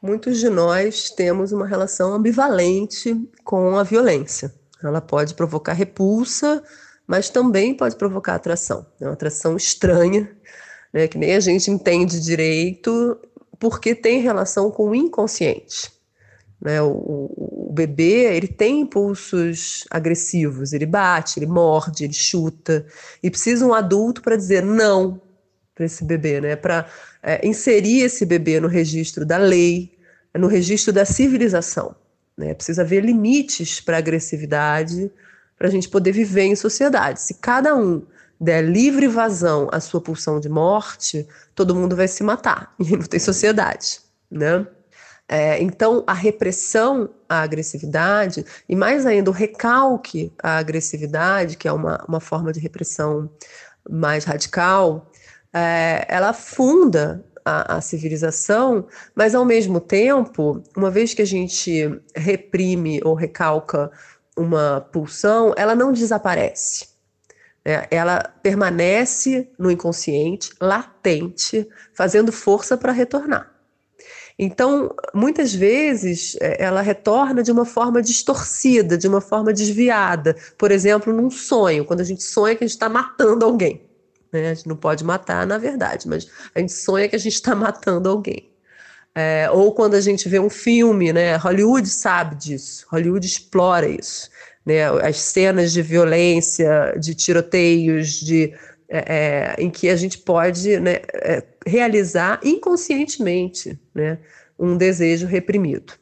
Muitos de nós temos uma relação ambivalente com a violência. Ela pode provocar repulsa, mas também pode provocar atração. É uma atração estranha, né, que nem a gente entende direito, porque tem relação com o inconsciente. Né? O, o, o, bebê ele tem impulsos agressivos, ele bate, ele morde, ele chuta, e precisa um adulto para dizer não para esse bebê, né? para é, inserir esse bebê no registro da lei, no registro da civilização. Né? Precisa haver limites para agressividade, para a gente poder viver em sociedade. Se cada um der livre vazão à sua pulsão de morte, todo mundo vai se matar *laughs* e não tem sociedade, né? É, então, a repressão à agressividade, e mais ainda o recalque à agressividade, que é uma, uma forma de repressão mais radical, é, ela funda a, a, civilização, mas ao mesmo tempo, uma vez que a gente reprime ou recalca uma pulsão, ela não desaparece. É, ela permanece no inconsciente, latente, fazendo força para retornar. Então, muitas vezes, é, ela retorna de uma forma distorcida, de uma forma desviada. Por exemplo, num sonho, quando a gente sonha que a gente está matando alguém. Né? A gente não pode matar, na verdade, mas a gente sonha que a gente está *laughs* matando alguém. É, ou quando a gente vê um filme, né? Hollywood sabe disso, Hollywood explora isso. Né? As cenas de violência, de tiroteios, de, é, é, em que a gente pode né, é, realizar inconscientemente né, um desejo reprimido.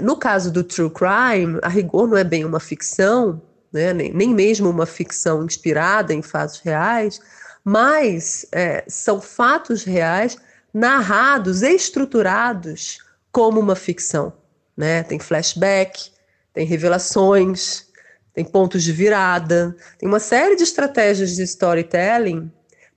No caso do true crime, a rigor não é bem uma ficção, né, nem, nem mesmo uma ficção inspirada em fatos reais, mas é, são fatos reais narrados, estruturados como uma ficção. Né? Tem flashback, tem revelações, tem pontos de virada, tem uma série de estratégias de storytelling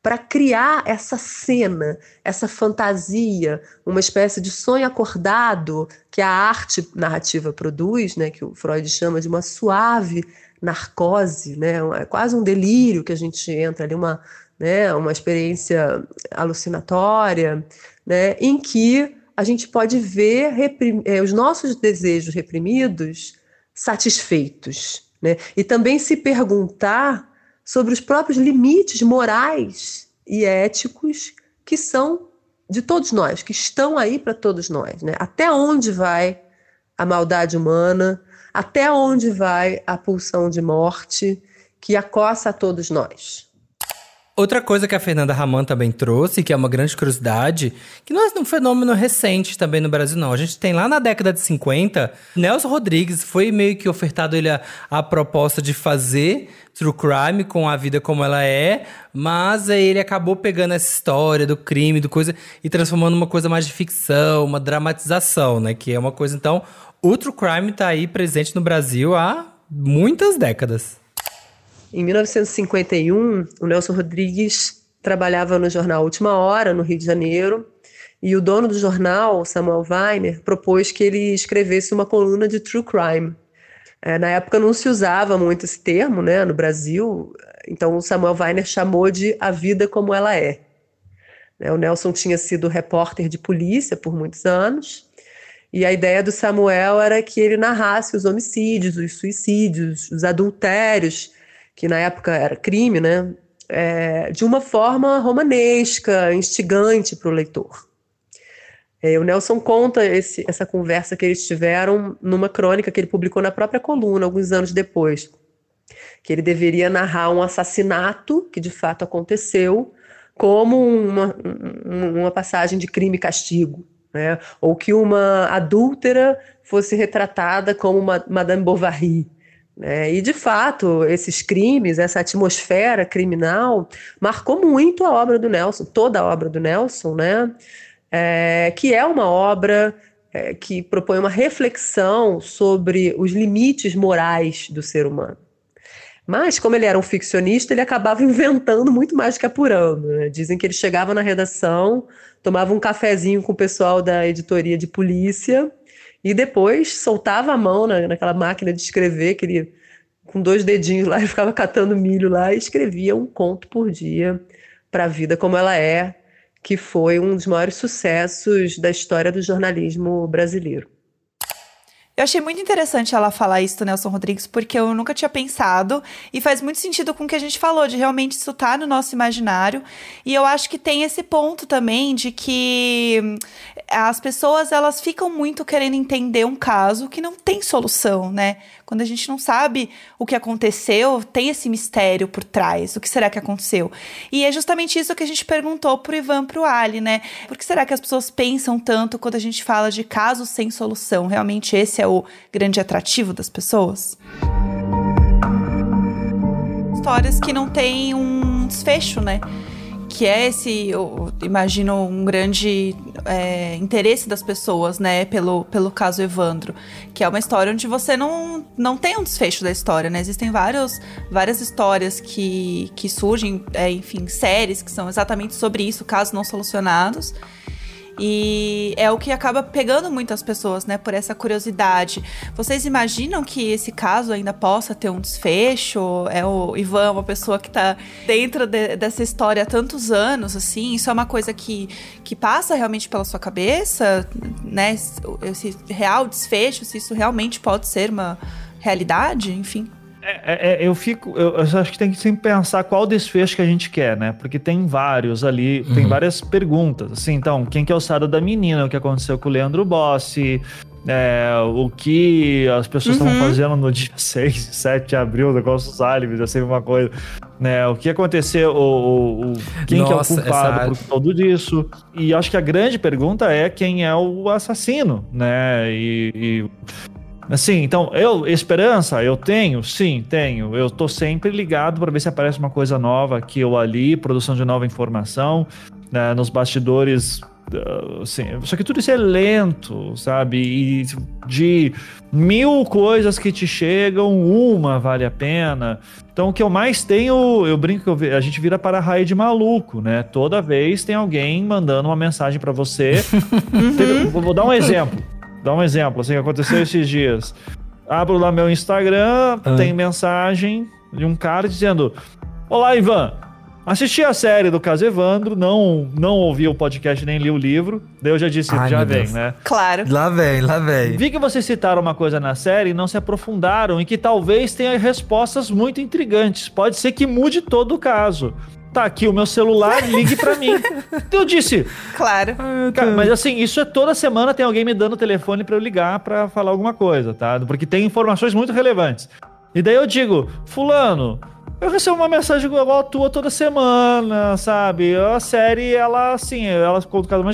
para criar essa cena, essa fantasia, uma espécie de sonho acordado que a arte narrativa produz, né, que o Freud chama de uma suave narcose, né, é quase um delírio que a gente entra ali, uma, né, uma experiência alucinatória, né, em que a gente pode ver é, os nossos desejos reprimidos satisfeitos, né, e também se perguntar sobre os próprios limites morais e éticos que são de todos nós, que estão aí para todos nós, né? Até onde vai a maldade humana? Até onde vai a pulsão de morte que acossa a todos nós? Outra coisa que a Fernanda Raman também trouxe, que é uma grande curiosidade, que não é um fenômeno recente também no Brasil, não. A gente tem lá na década de 50, Nelson Rodrigues foi meio que ofertado ele a, a proposta de fazer true crime com a vida como ela é, mas aí ele acabou pegando essa história do crime, do coisa, e transformando uma coisa mais de ficção, uma dramatização, né? Que é uma coisa, então, o true crime tá aí presente no Brasil há muitas décadas. Em 1951, o Nelson Rodrigues trabalhava no jornal Última Hora, no Rio de Janeiro, e o dono do jornal, Samuel Weiner, propôs que ele escrevesse uma coluna de true crime. É, na época não se usava muito esse termo né, no Brasil, então o Samuel Weiner chamou de A Vida Como Ela É. Né, o Nelson tinha sido repórter de polícia por muitos anos, e a ideia do Samuel era que ele narrasse os homicídios, os suicídios, os adultérios que na época era crime, né? É, de uma forma romanesca, instigante para o leitor. É, o Nelson conta esse, essa conversa que eles tiveram numa crônica que ele publicou na própria coluna, alguns anos depois, que ele deveria narrar um assassinato que de fato aconteceu, como uma, uma passagem de crime e castigo. Né? Ou que uma adúltera fosse retratada como uma Madame Bovary, é, e, de fato, esses crimes, essa atmosfera criminal, marcou muito a obra do Nelson, toda a obra do Nelson, né? É, que é uma obra é, que propõe uma reflexão sobre os limites morais do ser humano. Mas, como ele era um ficcionista, ele acabava *laughs* inventando muito mais que apurando. Né? Dizem que ele chegava na redação, tomava um cafezinho com o pessoal da editoria de polícia e depois soltava a mão na, naquela máquina de escrever que ele com dois dedinhos lá *laughs* e ficava catando milho lá e escrevia um conto por dia para a vida como ela é, que foi um dos maiores sucessos da história do jornalismo brasileiro. Eu achei muito interessante ela falar isso do Nelson Rodrigues, porque eu nunca tinha pensado e faz muito sentido com o que a gente falou, de realmente isso tá no nosso imaginário. E eu acho que tem esse ponto também de que hum, as pessoas elas ficam muito querendo entender um caso que não tem solução, né? Quando a gente não sabe o que aconteceu, tem esse mistério por trás. O que será que aconteceu? E é justamente isso que a gente perguntou pro Ivan, pro Ali, né? Por que será que as pessoas pensam tanto quando a gente fala de casos sem solução? Realmente esse é o grande atrativo das pessoas? Histórias que não têm um desfecho, né? Que é esse, eu imagino, um grande é, interesse das pessoas, né, pelo, pelo caso Evandro, que é uma história onde você não, não tem um desfecho da história, né? Existem vários, várias histórias que, que surgem, é, enfim, séries que são exatamente sobre isso, casos não solucionados. E é o que acaba pegando muitas pessoas, né, por essa curiosidade. Vocês imaginam que esse caso ainda possa ter um desfecho? É o Ivan, uma pessoa que está dentro de, dessa história há tantos anos, assim? Isso é uma coisa que, que passa realmente pela sua cabeça, né? Esse real desfecho, se isso realmente pode ser uma realidade, enfim. É, é, é, eu fico. Eu, eu, acho que tem que sempre pensar qual desfecho que a gente quer, né? Porque tem vários ali, uhum. tem várias perguntas. Assim, então, quem que é o sado da menina? O que aconteceu com o Leandro Bossi? É, o que as pessoas estavam uhum. fazendo no dia *laughs* 6, 7 de abril, o negócio dos álibis, é sempre uma coisa. Né, o que aconteceu, o, o quem Nossa, que é o culpado por tudo isso. E acho que a grande pergunta é quem é o assassino, né? E, e Assim, então, eu, esperança, eu tenho? Sim, tenho. Eu tô sempre ligado para ver se aparece uma coisa nova aqui ou ali, produção de nova informação, né, nos bastidores. Uh, assim, só que tudo isso é lento, sabe? E de mil coisas que te chegam, uma vale a pena. Então, o que eu mais tenho, eu brinco que a gente vira para raio de maluco, né? Toda vez tem alguém mandando uma mensagem para você. *laughs* uhum. Vou dar um exemplo dar um exemplo, assim, aconteceu esses dias. Abro lá meu Instagram, ah. tem mensagem de um cara dizendo: Olá, Ivan. Assisti a série do caso Evandro, não, não ouvi o podcast nem li o livro. Daí eu já disse, Ai, já vem, Deus. né? Claro. Lá vem, lá vem. Vi que vocês citaram uma coisa na série e não se aprofundaram e que talvez tenha respostas muito intrigantes. Pode ser que mude todo o caso tá aqui o meu celular, ligue para mim. *laughs* Eu disse. Claro. Cara, mas assim, isso é toda semana tem alguém me dando o telefone para eu ligar para falar alguma coisa, tá? Porque tem informações muito relevantes. E daí eu digo, fulano, eu recebo uma mensagem igual a tua toda semana, sabe? A série, ela, assim, ela conta cada uma.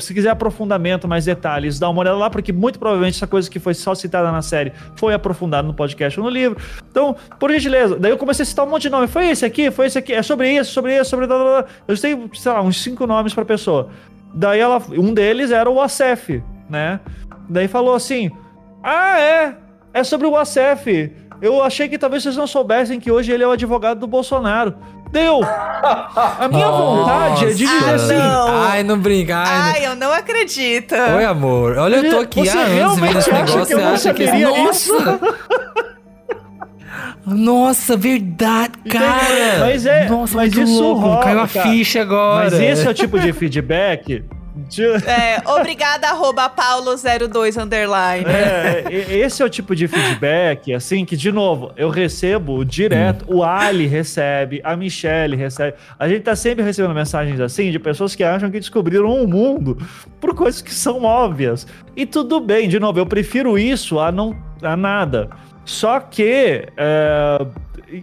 Se quiser aprofundamento, mais detalhes, dá uma olhada lá, porque muito provavelmente essa coisa que foi só citada na série foi aprofundada no podcast ou no livro. Então, por gentileza, daí eu comecei a citar um monte de nome. Foi esse aqui, foi esse aqui, é sobre isso, sobre isso, sobre. Eu tenho, sei lá, uns cinco nomes pra pessoa. Daí ela, um deles era o Acef, né? Daí falou assim: Ah, é, é sobre o Acef. Eu achei que talvez vocês não soubessem que hoje ele é o advogado do Bolsonaro. Deu! A minha vontade é de dizer ah, assim. Não. Ai, não brinca. Ai, ai não... eu não acredito. Oi, amor. Olha, eu tô aqui você há anos vendo esse negócio. Que você acha que. Nossa! Nossa, verdade, cara! Mas é, Nossa, mas isso louco, rola, caiu a cara. ficha agora. Mas esse é o tipo de feedback é, obrigada, arroba paulo02 underline. É, esse é o tipo de feedback, assim, que, de novo, eu recebo direto, hum. o Ali recebe, a Michelle recebe. A gente tá sempre recebendo mensagens assim de pessoas que acham que descobriram um mundo por coisas que são óbvias. E tudo bem, de novo, eu prefiro isso a não a nada. Só que é,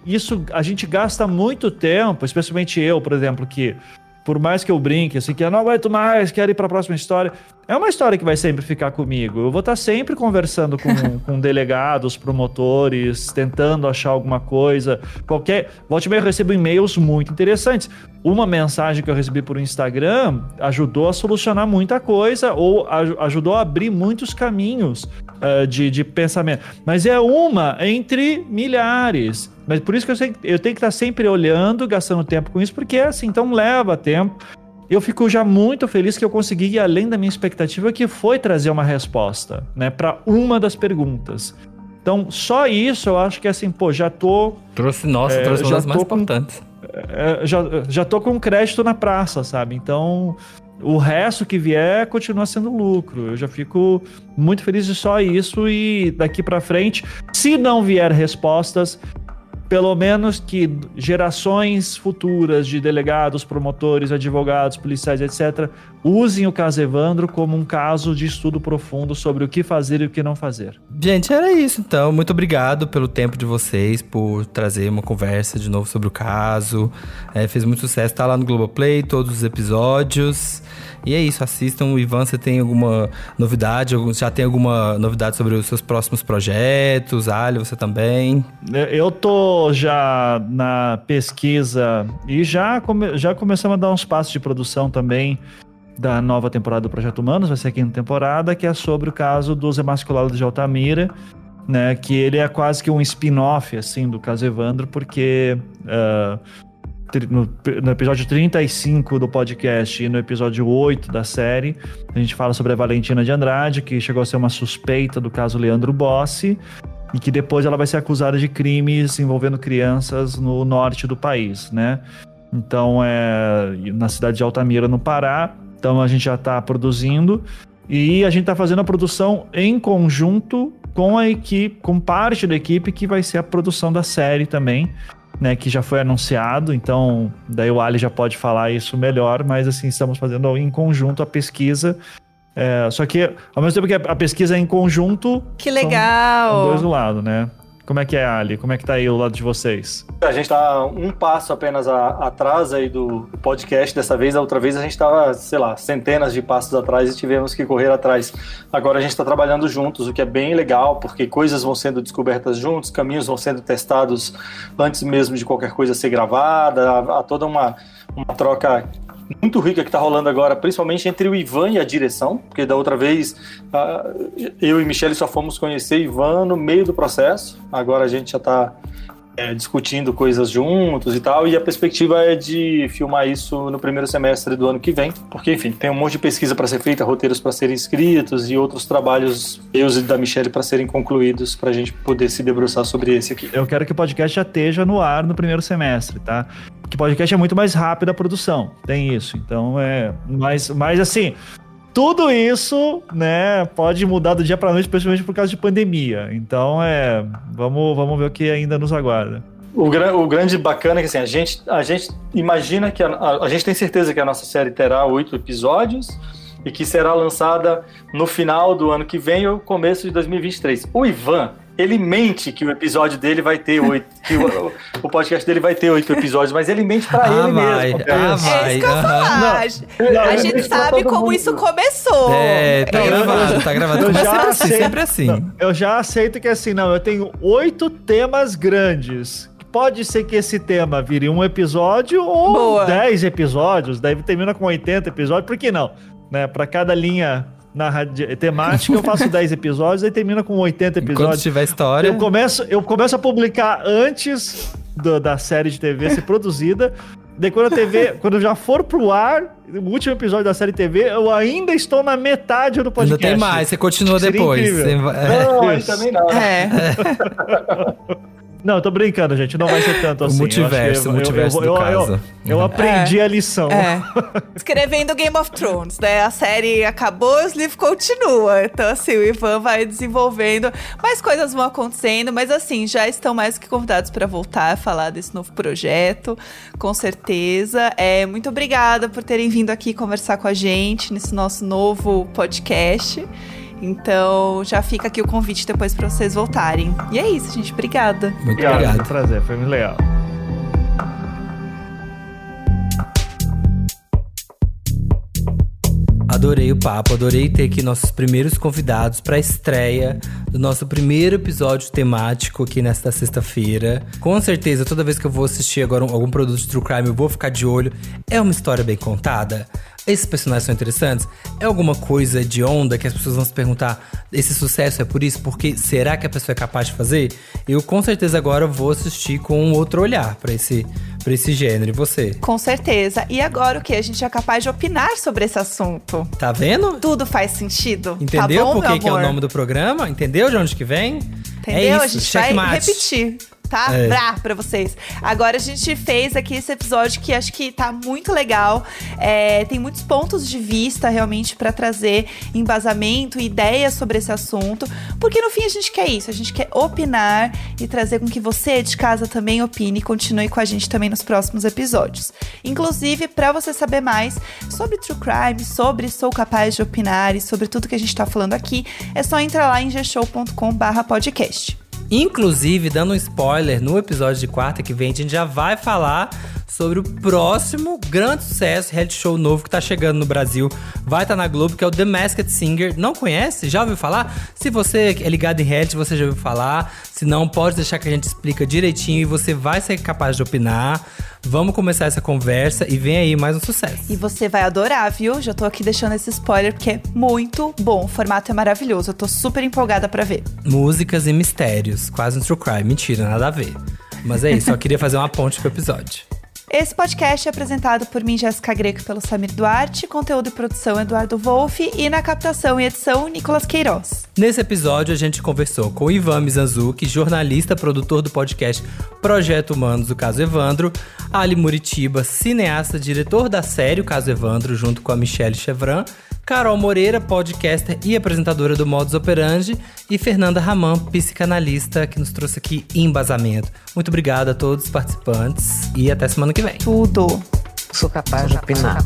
isso a gente gasta muito tempo, especialmente eu, por exemplo, que por mais que eu brinque, assim, que eu não aguento mais, quero ir para a próxima história, é uma história que vai sempre ficar comigo. Eu vou estar tá sempre conversando com, *laughs* com delegados, promotores, tentando achar alguma coisa. Qualquer. Volte meio eu recebo e-mails muito interessantes. Uma mensagem que eu recebi por Instagram ajudou a solucionar muita coisa ou ajudou a abrir muitos caminhos uh, de, de pensamento. Mas é uma entre milhares. Mas por isso que eu, sei, eu tenho que estar sempre olhando, gastando tempo com isso, porque é assim, então leva tempo. Eu fico já muito feliz que eu consegui ir além da minha expectativa, que foi trazer uma resposta, né, para uma das perguntas. Então, só isso eu acho que assim, pô, já tô. Trouxe, nossa, é, trouxe uma das mais importantes. É, já, já tô com crédito na praça, sabe? Então, o resto que vier continua sendo lucro. Eu já fico muito feliz de só isso e daqui para frente, se não vier respostas, pelo menos que gerações futuras de delegados, promotores, advogados, policiais, etc., usem o caso Evandro como um caso de estudo profundo sobre o que fazer e o que não fazer. Gente, era isso então. Muito obrigado pelo tempo de vocês, por trazer uma conversa de novo sobre o caso. É, fez muito sucesso, tá lá no Globoplay, todos os episódios. E é isso, assistam. O Ivan, você tem alguma novidade? Já tem alguma novidade sobre os seus próximos projetos? Ali, você também? Eu tô já na pesquisa e já, come, já começamos a dar uns passos de produção também da nova temporada do Projeto Humanos, vai ser a quinta temporada, que é sobre o caso dos emasculados de Altamira, né? Que ele é quase que um spin-off, assim, do caso Evandro, porque uh, no, no, episódio 35 do podcast e no episódio 8 da série, a gente fala sobre a Valentina de Andrade, que chegou a ser uma suspeita do caso Leandro Bossi, e que depois ela vai ser acusada de crimes envolvendo crianças no norte do país, né? Então, é na cidade de Altamira, no Pará. Então, a gente já está produzindo e a gente está fazendo a produção em conjunto com a equipe, com parte da equipe que vai ser a produção da série também né, que já foi anunciado, então daí o Ali já pode falar isso melhor, mas assim, estamos fazendo em conjunto a pesquisa. É, só que, ao mesmo tempo que a pesquisa é em conjunto. Que legal! São dois do lado, né? Como é que é, Ali? Como é que tá aí o lado de vocês? A gente tá um passo apenas a, atrás aí do podcast dessa vez. A outra vez a gente tava, sei lá, centenas de passos atrás e tivemos que correr atrás. Agora a gente está trabalhando juntos, o que é bem legal, porque coisas vão sendo descobertas juntos, caminhos vão sendo testados antes mesmo de qualquer coisa ser gravada. Há toda uma, uma troca muito rica que está rolando agora, principalmente entre o Ivan e a direção, porque da outra vez eu e Michele só fomos conhecer Ivan no meio do processo, agora a gente já está é, discutindo coisas juntos e tal, e a perspectiva é de filmar isso no primeiro semestre do ano que vem, porque, enfim, tem um monte de pesquisa para ser feita, roteiros para serem escritos e outros trabalhos, eu e da Michelle, para serem concluídos, para a gente poder se debruçar sobre esse aqui. Eu quero que o podcast já esteja no ar no primeiro semestre, tá? Que podcast é muito mais rápido a produção, tem isso. Então é. Mas, mas assim, tudo isso, né, pode mudar do dia para noite, principalmente por causa de pandemia. Então, é, vamos, vamos ver o que ainda nos aguarda. O, o grande bacana é que assim, a gente, a gente imagina que a, a, a gente tem certeza que a nossa série terá oito episódios e que será lançada no final do ano que vem ou começo de 2023. O Ivan, ele mente que o episódio dele vai ter oito. que o, o, podcast dele vai ter oito episódios, mas ele mente pra ah, ele vai, mesmo. Ah, vai. É isso que eu falar. Não, a gente sabe como mundo. isso começou. É, tá gravado, tá gravado. Eu já assim, sempre assim. Não, eu já aceito que assim, não, eu tenho oito temas grandes pode ser que esse tema vire um episódio ou Boa. 10 episódios, daí termina com 80 episódios, por que não? Né, para cada linha na temática, eu faço *laughs* 10 episódios, aí termina com 80 episódios. Quando tiver história. Eu começo, eu começo a publicar antes do, da série de TV ser produzida. Daí quando a TV, *laughs* quando já for pro ar, o último episódio da série TV, eu ainda estou na metade do podcast. Ainda tem mais, você continua depois. Você... Não, aí também não. É. *laughs* Não, eu tô brincando, gente. Não vai ser tanto assim. O multiverso, o multiverso eu, eu, do eu, eu, aprendi é, a lição. É. *laughs* Escrevendo Game of Thrones, né? A série acabou, os livros continuam. Então, assim, o Ivan vai desenvolvendo. Mais coisas vão acontecendo, mas assim, já estão mais que convidados para voltar a falar desse novo projeto, com certeza. É, muito obrigada por terem vindo aqui conversar com a gente nesse nosso novo podcast. Então já fica aqui o convite depois para vocês voltarem. E é isso, gente. Obrigada. Muito obrigado. obrigado. Foi um prazer, foi muito legal. Adorei o papo, adorei ter aqui nossos primeiros convidados para a estreia do nosso primeiro episódio temático aqui nesta sexta-feira. Com certeza, toda vez que eu vou assistir agora algum produto de True Crime, eu vou ficar de olho. É uma história bem contada? Esses personagens são interessantes? É alguma coisa de onda que as pessoas vão se perguntar: esse sucesso é por isso? Porque será que a pessoa é capaz de fazer? Eu com certeza agora vou assistir com um outro olhar para esse pra esse gênero. E você? Com certeza. E agora o que? A gente é capaz de opinar sobre esse assunto. Tá vendo? Tudo faz sentido. Entendeu tá bom, por que, que é o nome do programa? Entendeu de onde que vem? Entendeu? É isso, a gente checkmate. vai repetir. Tá? É. Brá pra vocês. Agora a gente fez aqui esse episódio que acho que tá muito legal. É, tem muitos pontos de vista realmente pra trazer embasamento, ideias sobre esse assunto. Porque no fim a gente quer isso. A gente quer opinar e trazer com que você de casa também opine e continue com a gente também nos próximos episódios. Inclusive, pra você saber mais sobre True Crime, sobre Sou Capaz de Opinar e sobre tudo que a gente tá falando aqui, é só entrar lá em gshow.com/podcast. Inclusive, dando um spoiler, no episódio de quarta que vem, a gente já vai falar sobre o próximo grande sucesso, reality show novo que tá chegando no Brasil. Vai estar na Globo, que é o The Masked Singer. Não conhece? Já ouviu falar? Se você é ligado em reality, você já ouviu falar. Se não, pode deixar que a gente explica direitinho e você vai ser capaz de opinar. Vamos começar essa conversa e vem aí mais um sucesso. E você vai adorar, viu? Já tô aqui deixando esse spoiler porque é muito bom. O formato é maravilhoso. Eu tô super empolgada pra ver. Músicas e mistérios, quase um true crime. Mentira, nada a ver. Mas é isso, só queria fazer uma ponte pro episódio. Esse podcast é apresentado por mim, Jéssica Greco, pelo Samir Duarte, conteúdo e produção Eduardo Wolff e na captação e edição Nicolas Queiroz. Nesse episódio, a gente conversou com Ivan Mizanzuki, jornalista, produtor do podcast Projeto Humanos, o caso Evandro, Ali Muritiba, cineasta, diretor da série O Caso Evandro, junto com a Michelle Chevran, Carol Moreira, podcaster e apresentadora do Modus Operandi, e Fernanda Raman, psicanalista, que nos trouxe aqui embasamento. Muito obrigado a todos os participantes e até semana que vem. Tudo. Sou capaz de opinar.